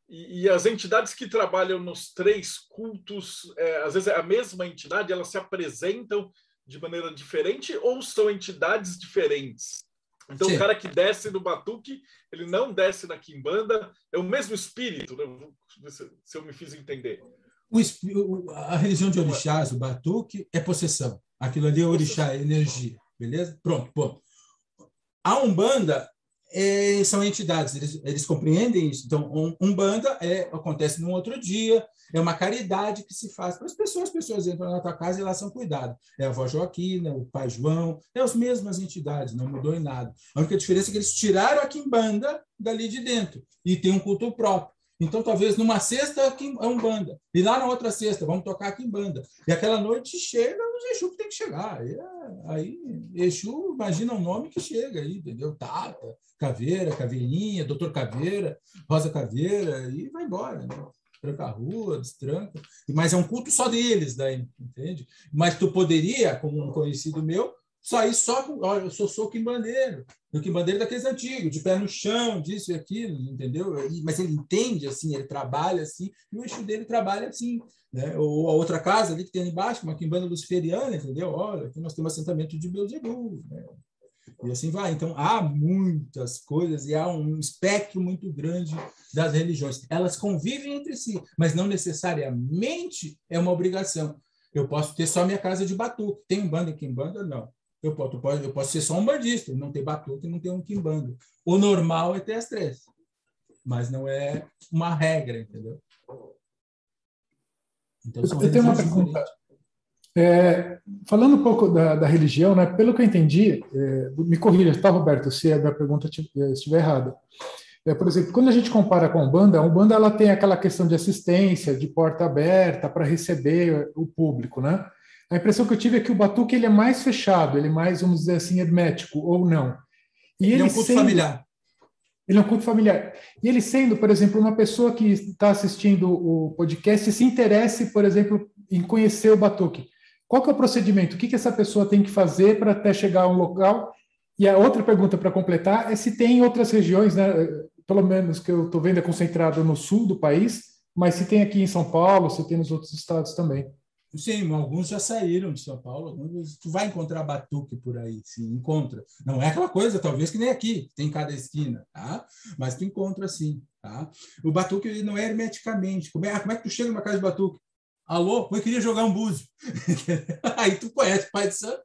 E, e as entidades que trabalham nos três cultos, é, às vezes é a mesma entidade, elas se apresentam de maneira diferente ou são entidades diferentes? Então, Sim. o cara que desce no batuque, ele não desce na quimbanda, é o mesmo espírito, né? se eu me fiz entender. O, a religião de orixás, o batuque, é possessão. Aquilo ali é orixá, é energia. Beleza? Pronto, ponto. A Umbanda é, são entidades, eles, eles, compreendem isso. Então, um, Umbanda é, acontece num outro dia, é uma caridade que se faz para as pessoas. As pessoas entram na tua casa e elas são cuidadas. É a avó Joaquina, o pai João, é as mesmas entidades, não mudou em nada. A única diferença é que eles tiraram a Kimbanda dali de dentro e tem um culto próprio. Então, talvez numa sexta é um banda. E lá na outra sexta, vamos tocar aqui em banda. E aquela noite chega os Exu que tem que chegar. Aí, aí Exu, imagina um nome que chega aí, entendeu? Tata, Caveira, Caveirinha, Doutor Caveira, Rosa Caveira, e vai embora. Né? Tranca a rua, destranca. Mas é um culto só deles, daí, entende? Mas tu poderia, como um conhecido meu, sair só com. Olha, eu sou, sou quimbandeiro. O quimbandeiro daqueles antigos, de pé no chão, disso e aquilo, entendeu? Mas ele entende assim, ele trabalha assim, e o eixo dele trabalha assim. Né? Ou a outra casa ali que tem ali embaixo, uma quimbanda luciferiana, entendeu? Olha, aqui nós temos assentamento de Beelzebub, né? E assim vai. Então, há muitas coisas e há um espectro muito grande das religiões. Elas convivem entre si, mas não necessariamente é uma obrigação. Eu posso ter só minha casa de batuque. Tem um banda em Kimbanda? Não. Eu posso, eu posso ser só um bandista, não ter batuque não ter um quimbanda. O normal é ter as três, mas não é uma regra, entendeu? Então, eu tenho uma pergunta. É, falando um pouco da, da, religião, né, pelo que eu entendi, é, me corrija, tá, Roberto, se a minha pergunta estiver errada. É, por exemplo, quando a gente compara com a Umbanda, a Umbanda ela tem aquela questão de assistência, de porta aberta para receber o público, né? A impressão que eu tive é que o batuque ele é mais fechado, ele é mais, vamos dizer assim, hermético, ou não. E ele, ele é um culto sendo, familiar. Ele é um culto familiar. E ele sendo, por exemplo, uma pessoa que está assistindo o podcast se interesse, por exemplo, em conhecer o batuque. Qual que é o procedimento? O que, que essa pessoa tem que fazer para até chegar a um local? E a outra pergunta para completar é se tem outras regiões, né, pelo menos que eu estou vendo é concentrado no sul do país, mas se tem aqui em São Paulo, se tem nos outros estados também. Sim, alguns já saíram de São Paulo. Alguns, tu vai encontrar batuque por aí, sim, encontra. Não é aquela coisa, talvez que nem aqui, tem em cada esquina, tá? Mas tu encontra sim, tá? O batuque ele não é hermeticamente. Como é, ah, como é que tu chega numa casa de batuque? Alô, eu queria jogar um búzio. (laughs) aí tu conhece o Pai de Santo,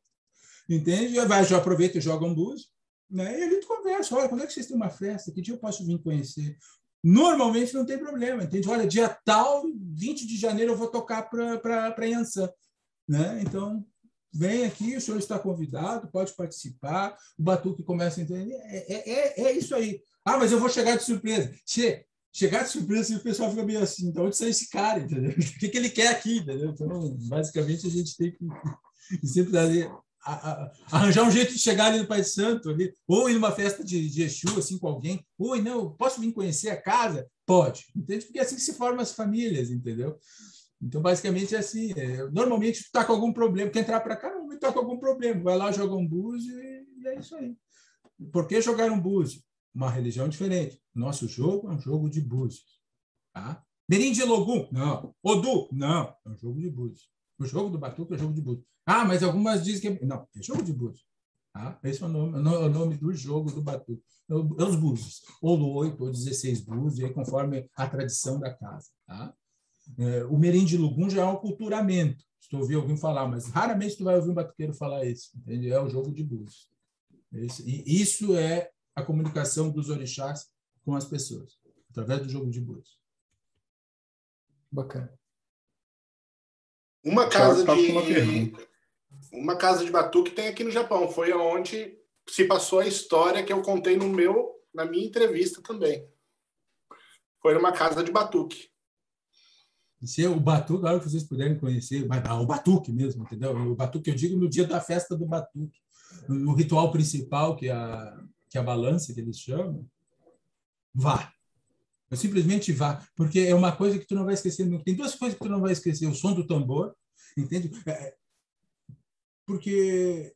entende? Vai, já aproveita e joga um búzio. Né? E ali tu conversa, olha, quando é que vocês têm uma festa? Que dia eu posso vir conhecer? Normalmente não tem problema, entende? Olha, dia tal, 20 de janeiro eu vou tocar para Yansan. Né? Então, vem aqui, o senhor está convidado, pode participar, o Batuque começa a entender. É, é, é, é isso aí. Ah, mas eu vou chegar de surpresa. Che, chegar de surpresa, o pessoal fica meio assim, então onde sai esse cara, entendeu? (laughs) O que, que ele quer aqui, entendeu? Então, basicamente, a gente tem que (laughs) sempre dar arranjar um jeito de chegar ali no Pai Santo, ali, ou ir numa festa de, de Exu, assim, com alguém. Oi, não, posso vir conhecer a casa? Pode. Entende? Porque é assim que se formam as famílias, entendeu? Então, basicamente, é assim. É, normalmente, tu tá com algum problema. Quer entrar para cá, normalmente tá com algum problema. Vai lá, joga um búzio e, e é isso aí. Por que jogar um búzio? Uma religião diferente. Nosso jogo é um jogo de búzios. Tá? Merim de Logum? Não. Odu? Não. É um jogo de búzios. O jogo do Batuque é jogo de búzio. Ah, mas algumas dizem que. Não, é jogo de búzio. Tá? Esse é o nome, o nome do jogo do Batuque. É, é os búzios. Ou do 8 ou 16 búzios, conforme a tradição da casa. Tá? É, o merim de Lugum já é um culturamento. Se tu ouvir alguém falar, mas raramente tu vai ouvir um batuqueiro falar isso. Entende? É o jogo de búzios. Esse, e isso é a comunicação dos orixás com as pessoas, através do jogo de búzios. Bacana. Uma casa de uma, uma casa de batuque tem aqui no Japão. Foi onde se passou a história que eu contei no meu na minha entrevista também. Foi numa casa de batuque. Se o batuque, agora que vocês puderem conhecer, mas o batuque mesmo, entendeu? O batuque eu digo no dia da festa do batuque, no ritual principal que é a que é a balança que eles chamam, vá. Simplesmente vá, porque é uma coisa que tu não vai esquecer. Tem duas coisas que tu não vai esquecer: o som do tambor, entende? É, é porque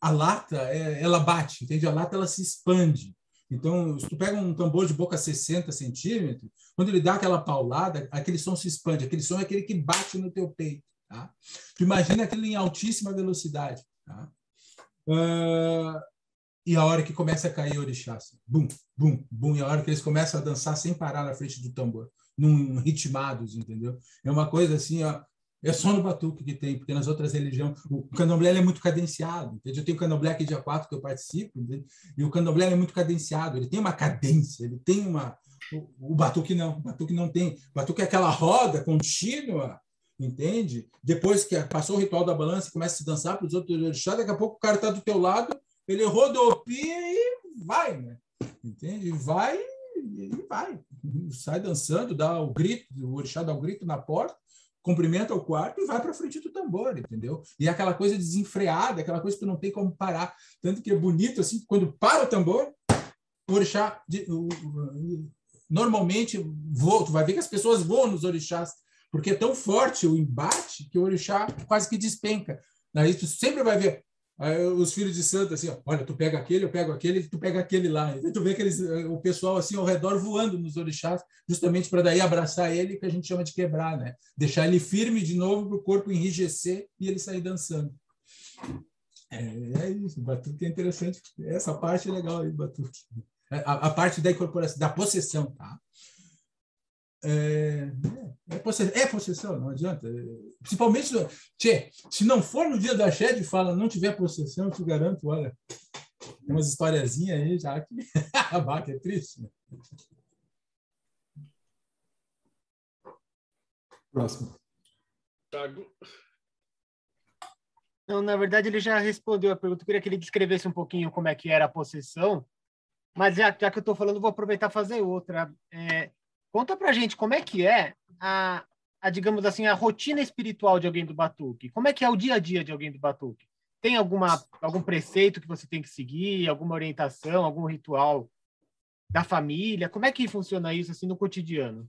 a lata, é, ela bate, entende? A lata ela se expande. Então, se tu pega um tambor de boca 60 centímetros, quando ele dá aquela paulada, aquele som se expande. Aquele som é aquele que bate no teu peito. Tá? Tu imagina aquilo em altíssima velocidade. Tá? Uh, e a hora que começa a cair orixás, bum, bum, bum, e a hora que eles começam a dançar sem parar na frente do tambor, num ritmados, entendeu? É uma coisa assim, ó, é só no batuque que tem, porque nas outras religiões, o candomblé é muito cadenciado? Eu tenho o candomblé aqui dia 4 que eu participo, e o candomblé é muito cadenciado, ele tem uma cadência, ele tem uma... O, o batuque não, o batuque não tem. O batuque é aquela roda contínua, entende? Depois que passou o ritual da balança e começa a dançar para os outros orixás, daqui a pouco o cara está do teu lado, ele rodopia e vai, né? Entende? Vai e vai. Sai dançando, dá o grito, o orixá dá o grito na porta, cumprimenta o quarto e vai para frente do tambor, entendeu? E é aquela coisa desenfreada, aquela coisa que tu não tem como parar. Tanto que é bonito, assim, quando para o tambor, o orixá, normalmente, voa, tu vai ver que as pessoas voam nos orixás, porque é tão forte o embate que o orixá quase que despenca. Aí tu sempre vai ver Aí, os filhos de santo, assim, ó, olha, tu pega aquele, eu pego aquele, tu pega aquele lá. E tu vê aqueles, eh, o pessoal assim ao redor voando nos orixás, justamente para daí abraçar ele, que a gente chama de quebrar, né? Deixar ele firme de novo para o corpo enrijecer e ele sair dançando. É, é isso, batuque é interessante. Essa parte é legal aí, batuque. A, a parte da incorporação, da possessão, tá? É, é, possessão, é possessão, não adianta. Principalmente, tchê, se não for no dia da Shed fala, não tiver possessão, eu te garanto, olha, tem umas historiazinhas aí já que (laughs) a vaca é triste. Né? Próximo. Não, na verdade, ele já respondeu a pergunta. Eu queria que ele descrevesse um pouquinho como é que era a possessão, mas já, já que eu estou falando, vou aproveitar e fazer outra. É, Conta pra gente como é que é a, a, digamos assim, a rotina espiritual de alguém do Batuque. Como é que é o dia a dia de alguém do Batuque? Tem alguma, algum preceito que você tem que seguir, alguma orientação, algum ritual da família? Como é que funciona isso assim no cotidiano?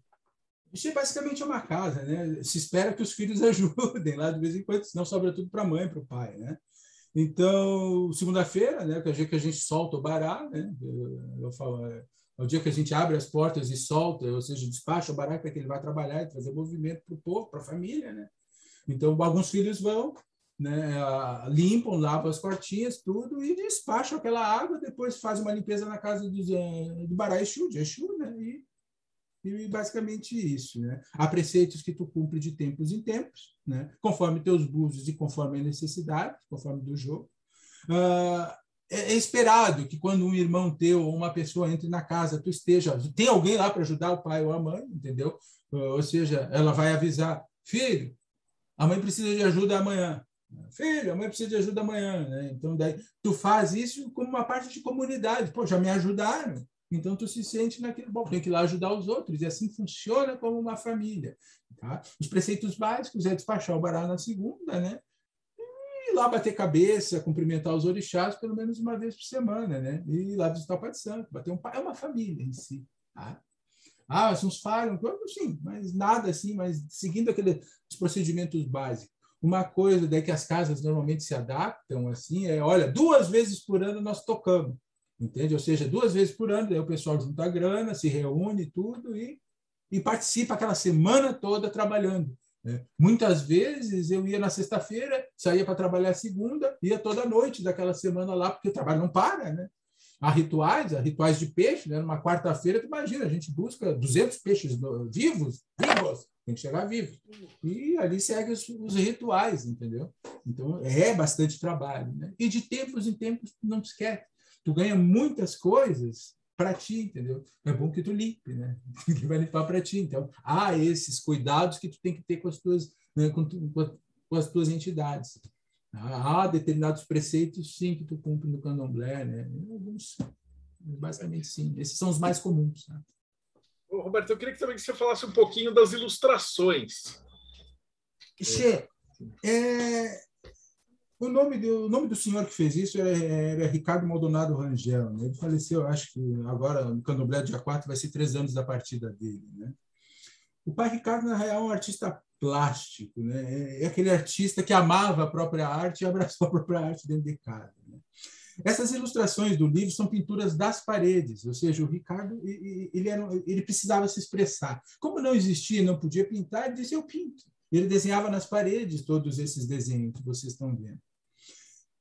Isso é basicamente uma casa, né? Se espera que os filhos (laughs) ajudem lá de vez em quando, senão sobra tudo para a mãe, para o pai, né? Então, segunda-feira, né, que é o dia que a gente solta o bará, né? Eu, eu falo, é, o dia que a gente abre as portas e solta, ou seja, despacha o barato para que ele vai trabalhar e trazer movimento para o povo, para a família, né? Então, alguns filhos vão, né, limpam, lavam as portinhas, tudo, e despacham aquela água, depois faz uma limpeza na casa do, eh, do Bará Exu, de Exu, né? E, e basicamente isso, né? Há preceitos que tu cumpre de tempos em tempos, né? Conforme teus búzios e conforme a necessidade, conforme do jogo. Uh, é, é esperado que quando um irmão teu ou uma pessoa entre na casa, tu esteja, tem alguém lá para ajudar o pai ou a mãe, entendeu? Ou seja, ela vai avisar, filho, a mãe precisa de ajuda amanhã. Filho, a mãe precisa de ajuda amanhã, né? Então daí tu faz isso como uma parte de comunidade. Pô, já me ajudaram. Então tu se sente naquele bom, tem que ir lá ajudar os outros e assim funciona como uma família, tá? Os preceitos básicos é despachar o baralho na segunda, né? Ir lá bater cabeça, cumprimentar os orixás pelo menos uma vez por semana, né? E ir lá visitar o Pai de Santo, bater um pai, é uma família em si. Tá? Ah, mas uns falham, sim, mas nada assim, mas seguindo aqueles procedimentos básicos. Uma coisa daí que as casas normalmente se adaptam assim é, olha, duas vezes por ano nós tocamos, entende? Ou seja, duas vezes por ano, daí o pessoal junta a grana, se reúne tudo e, e participa aquela semana toda trabalhando. Né? Muitas vezes eu ia na sexta-feira, saía para trabalhar segunda, ia toda noite daquela semana lá, porque o trabalho não para, né? Há rituais, há rituais de peixe, né? Numa quarta-feira, tu imagina, a gente busca 200 peixes vivos, vivos, tem que chegar vivo. E ali segue os, os, rituais, entendeu? Então, é bastante trabalho, né? E de tempos em tempos, não esquece. Tu ganha muitas coisas para ti, entendeu? É bom que tu limpe, né? (laughs) Que vai limpar para ti. Então, há esses cuidados que tu tem que ter com as tuas, né, com, tu, com, as tuas entidades. Há determinados preceitos, sim, que tu cumpre no candomblé, né? Alguns, basicamente, sim. Esses são os mais comuns. Né? Ô, Roberto, eu queria que também que você falasse um pouquinho das ilustrações. Che, é, o nome, do, o nome do senhor que fez isso era, era Ricardo Maldonado Rangel. Né? Ele faleceu, acho que agora, no Candomblé, dia 4, vai ser três anos da partida dele. Né? O pai Ricardo, na real, é um artista plástico. Né? É, é aquele artista que amava a própria arte e abraçou a própria arte dentro de casa. Né? Essas ilustrações do livro são pinturas das paredes, ou seja, o Ricardo ele, era, ele precisava se expressar. Como não existia, não podia pintar, ele disse: Eu pinto. Ele desenhava nas paredes todos esses desenhos que vocês estão vendo.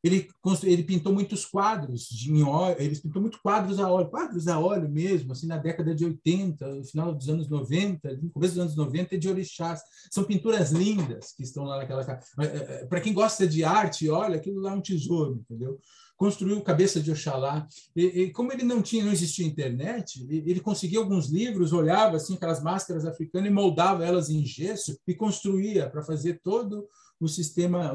Ele, ele pintou muitos quadros de óleo, ele pintou muitos quadros a óleo, quadros a óleo mesmo, assim, na década de 80, no final dos anos 90, no começo dos anos 90, de orixás. São pinturas lindas que estão lá naquela casa. É, é, Para quem gosta de arte, olha, aquilo lá é um tesouro, entendeu? construiu Cabeça de Oxalá. E, e, como ele não tinha, não existia internet, ele conseguia alguns livros, olhava assim aquelas máscaras africanas e moldava elas em gesso e construía para fazer todo o sistema,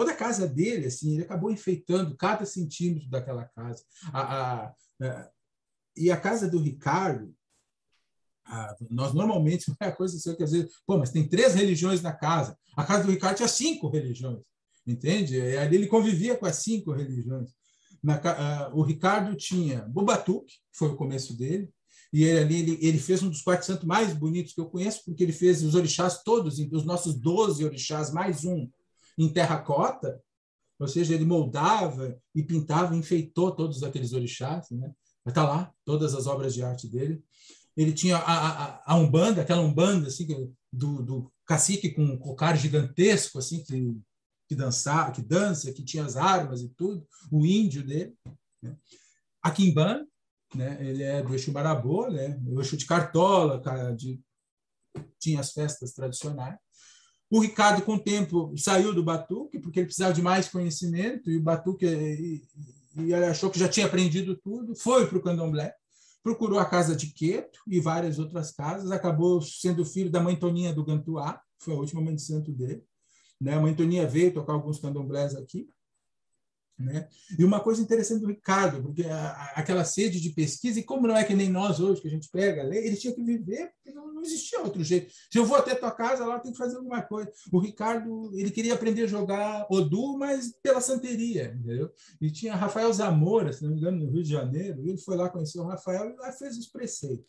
toda a casa dele, assim, ele acabou enfeitando cada centímetro daquela casa. A, a, a, e a casa do Ricardo, nós normalmente (laughs) é a coisa assim, que às vezes, pô, mas tem três religiões na casa. A casa do Ricardo tinha cinco religiões entende? E ali ele convivia com as cinco religiões. Na, o Ricardo tinha Bubatuque, que foi o começo dele, e ele ali ele, ele fez um dos quartos santos mais bonitos que eu conheço, porque ele fez os orixás todos, os nossos 12 orixás, mais um, em terracota, ou seja, ele moldava e pintava, enfeitou todos aqueles orixás, né? Está lá, todas as obras de arte dele. Ele tinha a, a, a Umbanda, aquela Umbanda assim, do, do cacique com um cocar gigantesco, assim, que que dançava, que dança, que tinha as armas e tudo, o índio dele. Né? A Kimban, né? ele é do Exu Barabô, né? o Exu de Cartola, de, tinha as festas tradicionais. O Ricardo, com o tempo, saiu do Batuque, porque ele precisava de mais conhecimento, e o Batuque e, e achou que já tinha aprendido tudo, foi para o Candomblé, procurou a casa de Queto e várias outras casas, acabou sendo filho da mãe Toninha do Gantuá, foi a última mãe de santo dele. Né? A mãe Toninha veio tocar alguns candomblés aqui. Né? E uma coisa interessante do Ricardo, porque a, aquela sede de pesquisa, e como não é que nem nós hoje, que a gente pega, lê, ele tinha que viver, porque não, não, existia outro jeito. Se eu vou até tua casa, lá tem que fazer alguma coisa. O Ricardo, ele queria aprender a jogar Odu, mas pela santeria, entendeu? E tinha Rafael Zamora, se não me engano, no Rio de Janeiro, e ele foi lá conhecer o Rafael e lá fez os preceitos.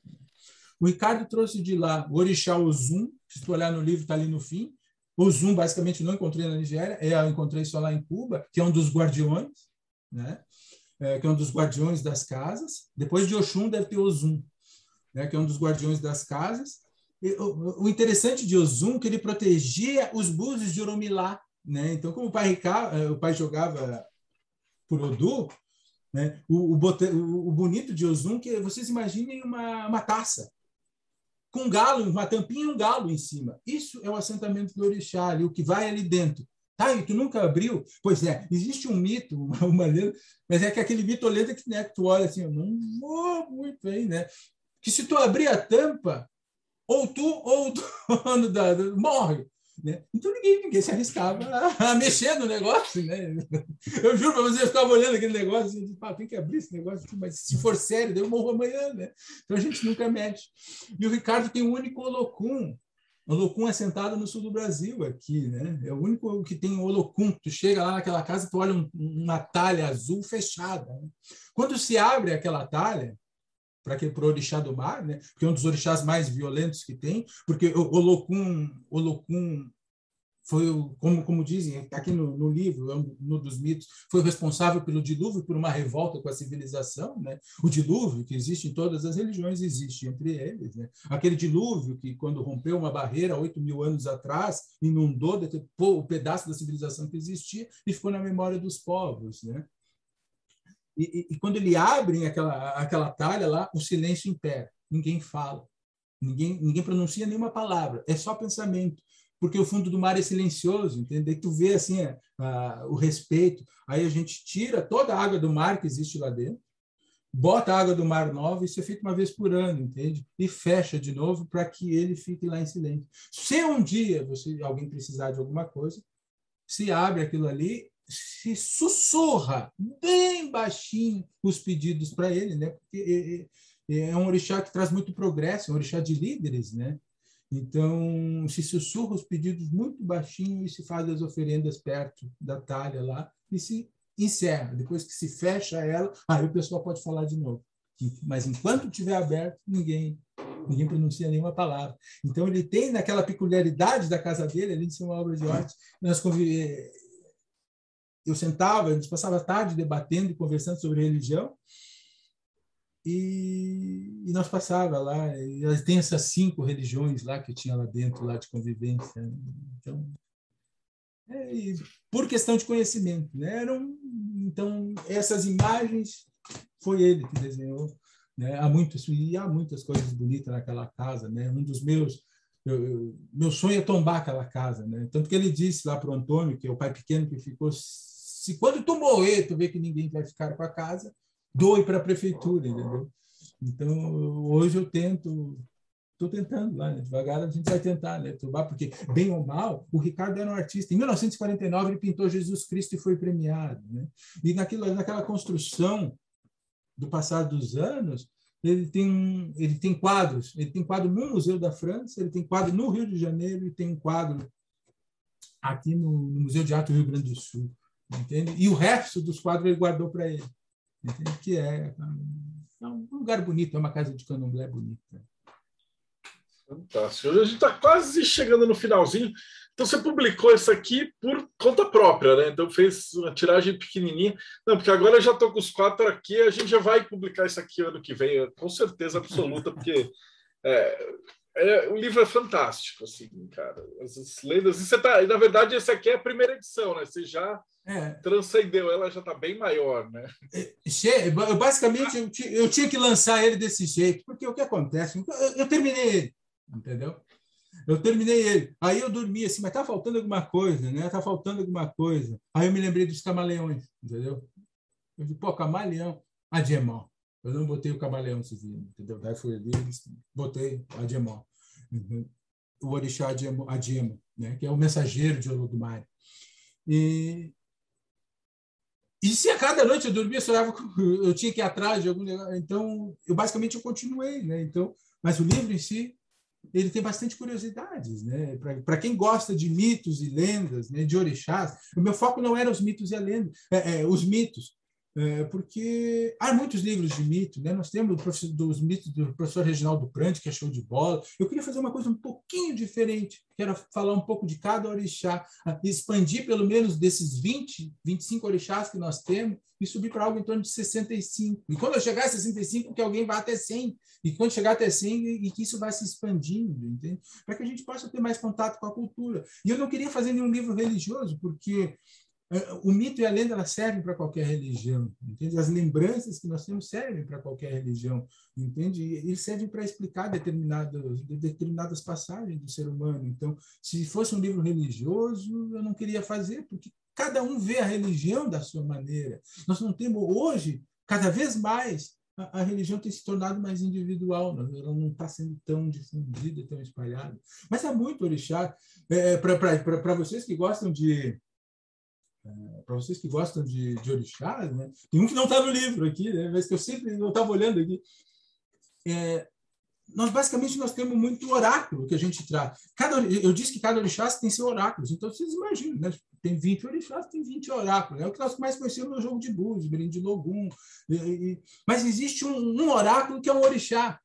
O Ricardo trouxe de lá o Orixá Ozum, se tu olhar no livro, está ali no fim, o Zoom, basicamente, não encontrei na Nigéria, é, eu encontrei só lá em Cuba, que é um dos guardiões, né? É, que é um dos guardiões das casas. Depois de Oxum, deve ter Ozum, né? que é um dos guardiões das casas. E, o, o, interessante de Ozum é que ele protegia os búzios de Oromilá. Né? Então, como o pai, é, o pai jogava por Odu, né? o, o, o bonito de Ozum é que vocês imaginem uma, uma taça com galo, uma tampinha e um galo em cima. Isso é o assentamento do orixá, ali, o que vai ali dentro. Tá, e tu nunca abriu? Pois é, existe um mito, (laughs) uma, uma lenda, mas é que aquele mito lenda que, né, que tu olha assim, eu não vou muito bem, né? Que se tu abrir a tampa, ou tu ou o (laughs) dono da, morre. Né? Então ninguém, ninguém se arriscava a, a, mexer no negócio. Né? (laughs) Eu juro para você, eu ficava olhando aquele negócio assim, ah, tem que abrir esse negócio, mas se for sério, eu morro amanhã. Né? Então a gente nunca mexe. E o Ricardo tem um único holocum. O holocum é sentado no sul do Brasil, aqui. Né? É o único que tem holocum. Tu chega lá naquela casa, tu olha um, uma talha azul fechada. Né? Quando se abre aquela talha, para que o orixá do mar, né? Porque é um dos orixás mais violentos que tem, porque o Olokun, Olokun foi como como dizem aqui no, no livro, é um no dos mitos, foi responsável pelo dilúvio, por uma revolta com a civilização, né? O dilúvio que existe em todas as religiões existe entre eles, né? Aquele dilúvio que quando rompeu uma barreira oito mil anos atrás inundou o pedaço da civilização que existia e ficou na memória dos povos, né? E, e, quando ele abre aquela, aquela talha lá, o silêncio impera. Ninguém fala. Ninguém, ninguém pronuncia nenhuma palavra. É só pensamento. Porque o fundo do mar é silencioso, entende? tu vê assim a, a, o respeito. Aí a gente tira toda a água do mar que existe lá dentro, bota a água do mar nova, isso é feito uma vez por ano, entende? E fecha de novo para que ele fique lá em silêncio. Se um dia você, alguém precisar de alguma coisa, se abre aquilo ali, se sussurra bem baixinho os pedidos para ele, né? Porque é, um orixá que traz muito progresso, é um orixá de líderes, né? Então, se sussurra os pedidos muito baixinho e se faz as oferendas perto da talha lá e se encerra. Depois que se fecha ela, aí o pessoal pode falar de novo. Mas enquanto estiver aberto, ninguém ninguém pronuncia nenhuma palavra. Então ele tem naquela peculiaridade da casa dele, além de ser uma obra de arte, nós eu sentava, a gente passava a tarde debatendo e conversando sobre religião, e, e nós passava lá, e tem essas cinco religiões lá que tinha lá dentro, lá de convivência. Né? Então, é, por questão de conhecimento, né? Eram, então, essas imagens foi ele que desenhou. Né? Há, muitos, e há muitas coisas bonitas naquela casa. Né? Um dos meus eu, eu, meu sonho é tombar aquela casa, né? Tanto que ele disse lá para o Antônio, que é o pai pequeno que ficou, se quando tu morrer, tu vê que ninguém vai ficar com a casa, doe para a prefeitura, entendeu? Então, hoje eu tento, estou tentando lá, né? devagar a gente vai tentar, né? Porque, bem ou mal, o Ricardo era um artista. Em 1949, ele pintou Jesus Cristo e foi premiado, né? E naquilo, naquela construção do passar dos anos, ele tem, ele tem quadros. Ele tem quadro no Museu da França, ele tem quadro no Rio de Janeiro e tem um quadro aqui no, no Museu de Arte do Rio Grande do Sul. Entende? E o resto dos quadros ele guardou para ele. Entende? Que é, é um lugar bonito, é uma casa de candomblé bonita. Fantástico. A gente está quase chegando no finalzinho. Então você publicou isso aqui por conta própria, né? Então fez uma tiragem pequenininha. Não, porque agora eu já estou com os quatro aqui, a gente já vai publicar isso aqui ano que vem, com certeza absoluta, porque é, é, o livro é fantástico, assim, cara. As lendas. E você tá, na verdade, esse aqui é a primeira edição, né? Você já é. transcendeu, ela já está bem maior, né? É, eu, basicamente, eu, eu, tinha que lançar ele desse jeito, porque o que acontece? Eu, eu terminei ele, entendeu? Eu terminei ele. Aí eu dormi assim, mas tá faltando alguma coisa, né? Tá faltando alguma coisa. Aí eu me lembrei dos camaleões, entendeu? Eu disse, pô, camaleão, Ademão. Eu não botei o camaleão civil, entendeu? Daí fui ali, botei Ademão. Uhum. O orixá Ademo, né? que é o mensageiro de Olodumare. E, e se a cada noite eu dormia, eu, eu tinha que ir atrás de algum negócio. Então, eu basicamente eu continuei, né? Então, mas o livro em si ele tem bastante curiosidades, né? Para quem gosta de mitos e lendas, né? de orixás, o meu foco não era os mitos e a lenda, é, é, os mitos, é, porque há muitos livros de mito, né? Nós temos dos mitos do professor Reginaldo Prante, que é show de bola. Eu queria fazer uma coisa um pouquinho diferente, que era falar um pouco de cada orixá, expandir pelo menos desses 20, 25 orixás que nós temos e subir para algo em torno de 65. E quando eu chegar a 65, que alguém vá até 100. E quando chegar até 100, e que isso vá se expandindo, entende? Para que a gente possa ter mais contato com a cultura. E eu não queria fazer nenhum livro religioso, porque o mito e a lenda servem para qualquer religião, entende? As lembranças que nós temos servem para qualquer religião, entende? E eles servem para explicar determinadas determinadas passagens do ser humano. Então, se fosse um livro religioso, eu não queria fazer, porque cada um vê a religião da sua maneira. Nós não temos hoje, cada vez mais, a, a religião tem se tornado mais individual, ela não está sendo tão difundida, tão espalhada. Mas há muito orixá. É, para vocês que gostam de é, para vocês que gostam de, de orixás, né? tem um que não está no livro aqui, né? mas que eu sempre estava olhando aqui. É, nós basicamente nós temos muito oráculo que a gente traz. Cada, eu disse que cada orixá tem seu oráculo, então vocês imaginam, né? tem 20 orixás, tem 20 oráculos. É o que nós mais conhecemos no jogo de Búzios, de Logum. E, e, mas existe um, um, oráculo que é um orixá.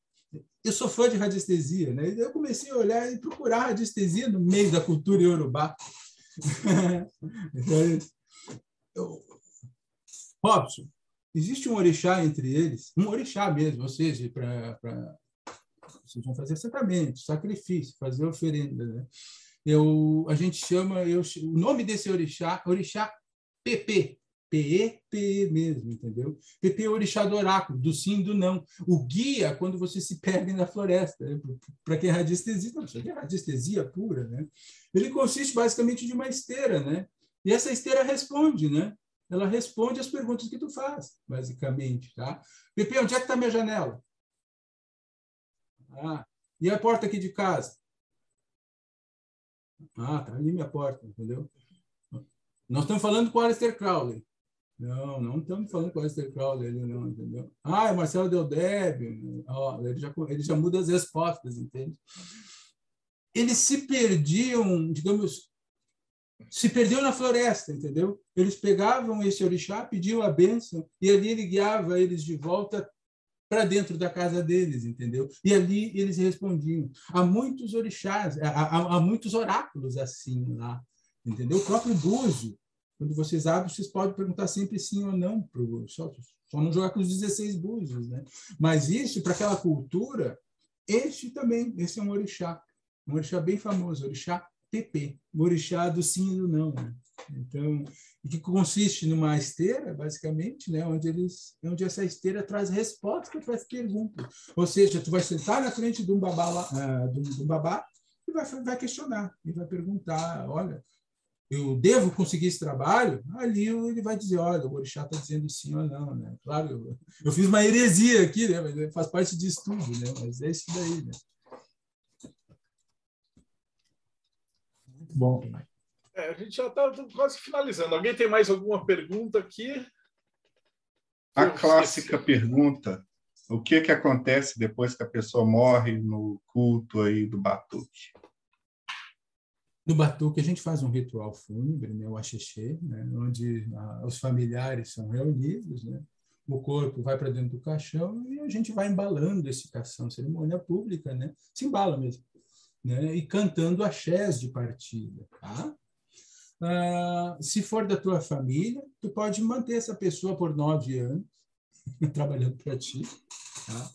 Eu sou fã de radiestesia, né? eu comecei a olhar e procurar radiestesia no meio da cultura iorubá. Robson, existe um orixá entre eles, um orixá mesmo, ou seja, para vocês vão fazer sacramento, sacrifício, fazer oferenda. Né? Eu, a gente chama, eu, o nome desse orixá, orixá PP, P-E-P-E mesmo, entendeu? PP é o orixá do oráculo, do sim, do não. O guia, quando você se perde na floresta, né? para quem é radiestesia, não, isso aqui é radiestesia pura, né? Ele consiste basicamente de uma esteira, né? E essa esteira responde, né? Ela responde as perguntas que tu faz, basicamente, tá? PP, onde é que está minha janela? Ah, e a porta aqui de casa? Ah, tá ali minha porta, entendeu? Nós estamos falando com o Aleister Crowley. Não, não estamos falando com o Aleister Crowley ali, não, entendeu? Ah, é Marcelo Deldeb. Ó, ele, já, ele já muda as respostas, entende? Eles se perdiam, digamos, se perdeu na floresta, entendeu? Eles pegavam esse orixá, pediam a bênção, e ali ele guiava eles de volta para dentro da casa deles, entendeu? E ali eles respondiam. Há muitos orixás, há, há, há muitos oráculos assim lá, entendeu? O próprio Búzio, quando vocês abrem, vocês podem perguntar sempre sim ou não para o só, só não jogar com os 16 búzios, né? Mas isso, para aquela cultura, este também, esse é um orixá, um orixá bem famoso, orixá PP, orixá do sim e do não. Né? Então, que consiste numa esteira, basicamente, né, onde eles, onde essa esteira traz resposta para as perguntas. Ou seja, tu vai sentar na frente de um babá, uh, de, um, de um babá e vai, vai questionar e vai perguntar, olha, eu devo conseguir esse trabalho? Ali ele vai dizer, olha, o orixá está dizendo sim ou não, né? Claro, eu, eu fiz uma heresia aqui, né? Mas faz parte disso tudo, né? Mas é isso daí, né? Bom. É, a gente já está quase finalizando. Alguém tem mais alguma pergunta aqui? A clássica pergunta: o que que acontece depois que a pessoa morre no culto aí do batuque? No batuque a gente faz um ritual fúnebre, né, o axixê, né, onde ah, os familiares são reunidos, né, o corpo vai para dentro do caixão e a gente vai embalando esse caixão, cerimônia pública, né, se embala mesmo né? e cantando axés de partida. Tá? Ah, se for da tua família, tu pode manter essa pessoa por nove anos (laughs) trabalhando para ti, tá?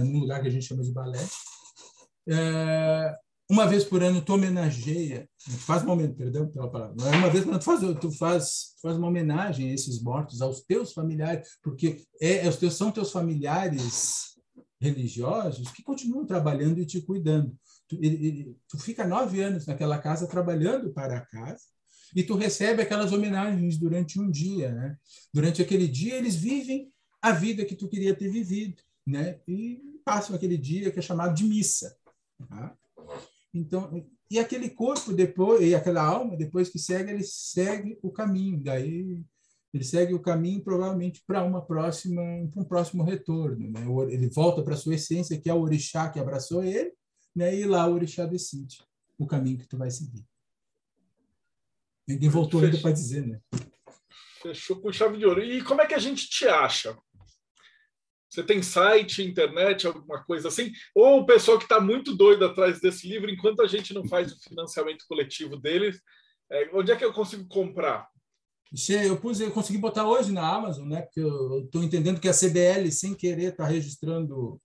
Num lugar que a gente chama de balé. É, uma vez por ano tu homenageia, faz uma perdão pela palavra, não é uma vez por ano tu faz, tu faz, faz uma homenagem a esses mortos, aos teus familiares, porque é, é, os teus, são teus familiares religiosos que continuam trabalhando e te cuidando tu, ele, tu fica nove anos naquela casa trabalhando para a casa e tu recebe aquelas homenagens durante um dia, né? Durante aquele dia eles vivem a vida que tu queria ter vivido, né? E passam aquele dia que é chamado de missa. Então, e aquele corpo depois, e aquela alma depois que segue, ele segue o caminho. Daí ele segue o caminho provavelmente para uma próxima, um próximo retorno, né? Ele volta para sua essência, que é o orixá que abraçou ele, né? e lá o orixá decide o caminho que tu vai seguir. Ninguém voltou Fechou. ainda para dizer, né? Fechou com chave de ouro. E como é que a gente te acha? Você tem site, internet, alguma coisa assim? Ou o pessoal que está muito doido atrás desse livro, enquanto a gente não faz o financiamento coletivo deles, é, onde é que eu consigo comprar? Eu, pus, eu consegui botar hoje na Amazon, né? Porque eu estou entendendo que a CBL, sem querer, está registrando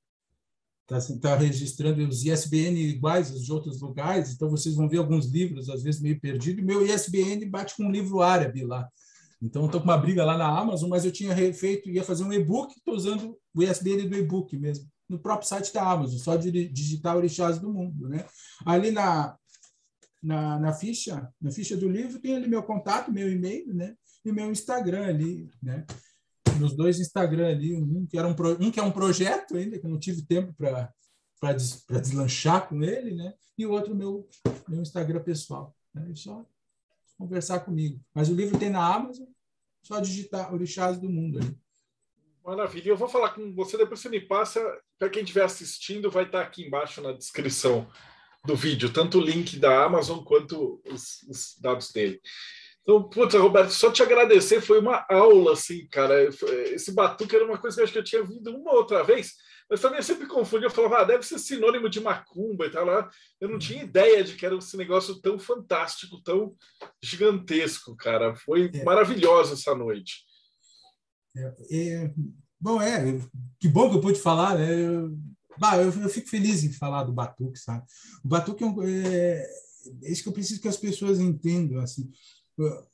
está tá registrando os ISBN iguais aos de outros lugares, então vocês vão ver alguns livros, às vezes meio perdido, e meu ISBN bate com um livro árabe lá. Então, estou com uma briga lá na Amazon, mas eu tinha feito, ia fazer um e-book, estou usando o ISBN do e-book mesmo, no próprio site da Amazon, só de digitar Orixás do Mundo. Né? Ali na, na, na, ficha, na ficha do livro, tem ali meu contato, meu e-mail, né? e meu Instagram ali, né? meus dois Instagram ali, um que, era um, um que é um projeto ainda, que eu não tive tempo para des, deslanchar com ele, né? e o outro meu, meu Instagram pessoal. Né? Só conversar comigo. Mas o livro tem na Amazon, só digitar Orixás do Mundo ali. Maravilha. Eu vou falar com você, depois você me passa. Para quem estiver assistindo, vai estar aqui embaixo na descrição do vídeo, tanto o link da Amazon quanto os, os dados dele. Então, puta, Roberto, só te agradecer, foi uma aula, assim, cara. Esse batuque era uma coisa que eu acho que eu tinha vindo uma outra vez, mas também eu sempre confundi. Eu falava, ah, deve ser sinônimo de macumba e tal. Lá. Eu não tinha ideia de que era esse negócio tão fantástico, tão gigantesco, cara. Foi é. maravilhosa essa noite. É, é, bom, é, que bom que eu pude falar, né? Eu, bah, eu, eu, fico feliz em falar do batuque, sabe? O batuque é, um, é, é isso que eu preciso que as pessoas entendam, assim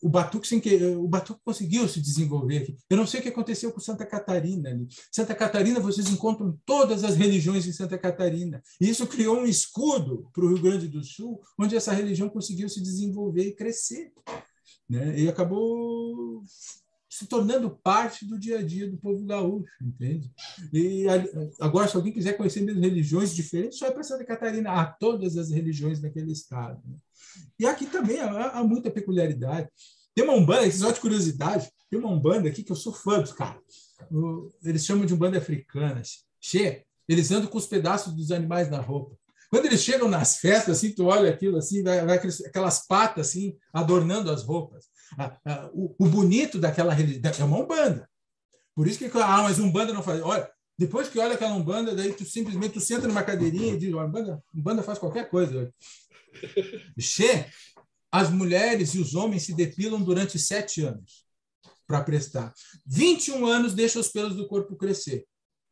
o Batuque sem que o Batuque conseguiu se desenvolver aqui. Eu não sei o que aconteceu com Santa Catarina. Ali. Santa Catarina, vocês encontram todas as religiões em Santa Catarina. E isso criou um escudo para o Rio Grande do Sul, onde essa religião conseguiu se desenvolver e crescer. Né? E acabou se tornando parte do dia a dia do povo gaúcho, entende? E agora, se alguém quiser conhecer mesmo religiões diferentes, só é para Santa Catarina. Há todas as religiões naquele estado. Né? E aqui também há, há muita peculiaridade. Tem uma Umbanda, só de curiosidade, tem uma Umbanda aqui que eu sou fã dos caras. Eles chamam de Umbanda africana. Che, eles andam com os pedaços dos animais na roupa. Quando eles chegam nas festas, assim, tu olha aquilo assim, vai, vai aquelas patas assim, adornando as roupas. O, bonito daquela religião é uma umbanda. Por isso que ah, mas umbanda não faz. Olha, depois que olha aquela umbanda, daí tu simplesmente tu senta numa cadeirinha e diz, umbanda, umbanda faz qualquer coisa. Che, as mulheres e os homens se depilam durante sete anos para prestar. 21 anos deixa os pelos do corpo crescer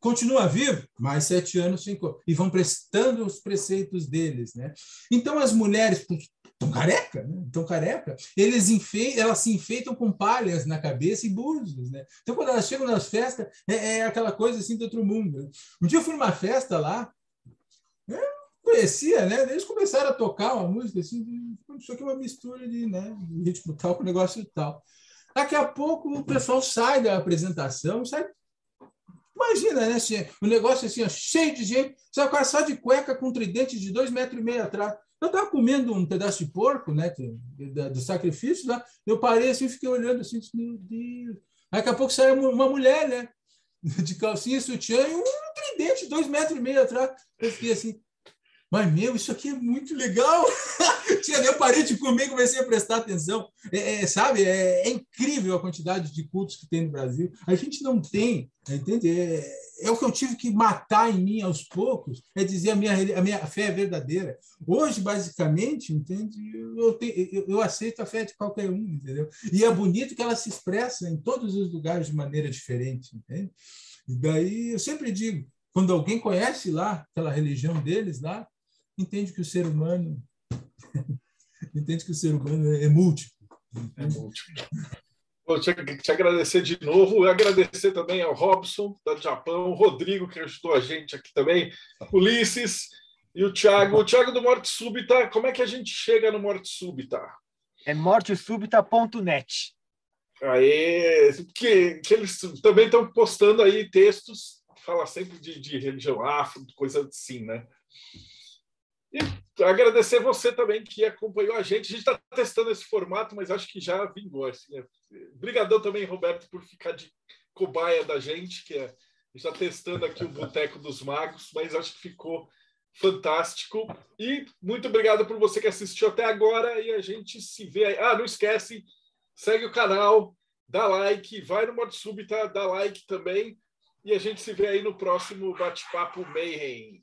continua vivo, mais sete anos sem e vão prestando os preceitos deles, né? Então as mulheres estão careca, né? Estão careca. Eles enfeitam, elas se enfeitam com palhas na cabeça e búzios, né? Então quando elas chegam nas festas é, é aquela coisa assim do outro mundo. Né? Um dia eu fui numa festa lá, né? conhecia, né? Eles começaram a tocar uma música assim, isso aqui é uma mistura de, né, de ritmo tal com negócio tal. Daqui a pouco o pessoal sai da apresentação, sai Imagina, né? Assim, o negócio assim, ó, cheio de gente, vai só de cueca com um tridente de dois metros e meio atrás. Eu estava comendo um pedaço de porco, né? Do sacrifício lá. Eu parei assim, fiquei olhando assim, meu Deus. Daqui a pouco saiu uma mulher, né? (laughs) De calcinha, sutiã e um tridente de dois metros e meio atrás. Eu fiquei assim, mas, meu, isso aqui é muito legal. (laughs) Tinha, eu parei de comer e comecei a prestar atenção. É, é, sabe, é, é, incrível a quantidade de cultos que tem no Brasil. A gente não tem, entende? É, é, o que eu tive que matar em mim aos poucos, é dizer a minha, a minha fé é verdadeira. Hoje, basicamente, entende? Eu, te, eu, eu aceito a fé de qualquer um, entendeu? E é bonito que ela se expressa em todos os lugares de maneira diferente, entende? E daí eu sempre digo, quando alguém conhece lá aquela religião deles lá, entende que o ser humano (laughs) entende que o ser humano é, é múltiplo. É múltiplo. Vou te, te, agradecer de novo, agradecer também ao Robson, do Japão, o Rodrigo, que ajudou a gente aqui também, Ulisses e o Thiago. O Thiago do Morte Súbita, como é que a gente chega no Morte Súbita? É mortesúbita.net. Aí, que, que eles também estão postando aí textos, fala sempre de, de religião afro, coisa assim, né? E agradecer você também que acompanhou a gente. A gente está testando esse formato, mas acho que já vingou. Assim, é. Obrigadão também, Roberto, por ficar de cobaia da gente, que é, está testando aqui o Boteco dos Magos, mas acho que ficou fantástico. E muito obrigado por você que assistiu até agora e a gente se vê aí. Ah, não esquece, segue o canal, dá like, vai no Morte Súbita, dá like também. E a gente se vê aí no próximo Bate-Papo Mayhem.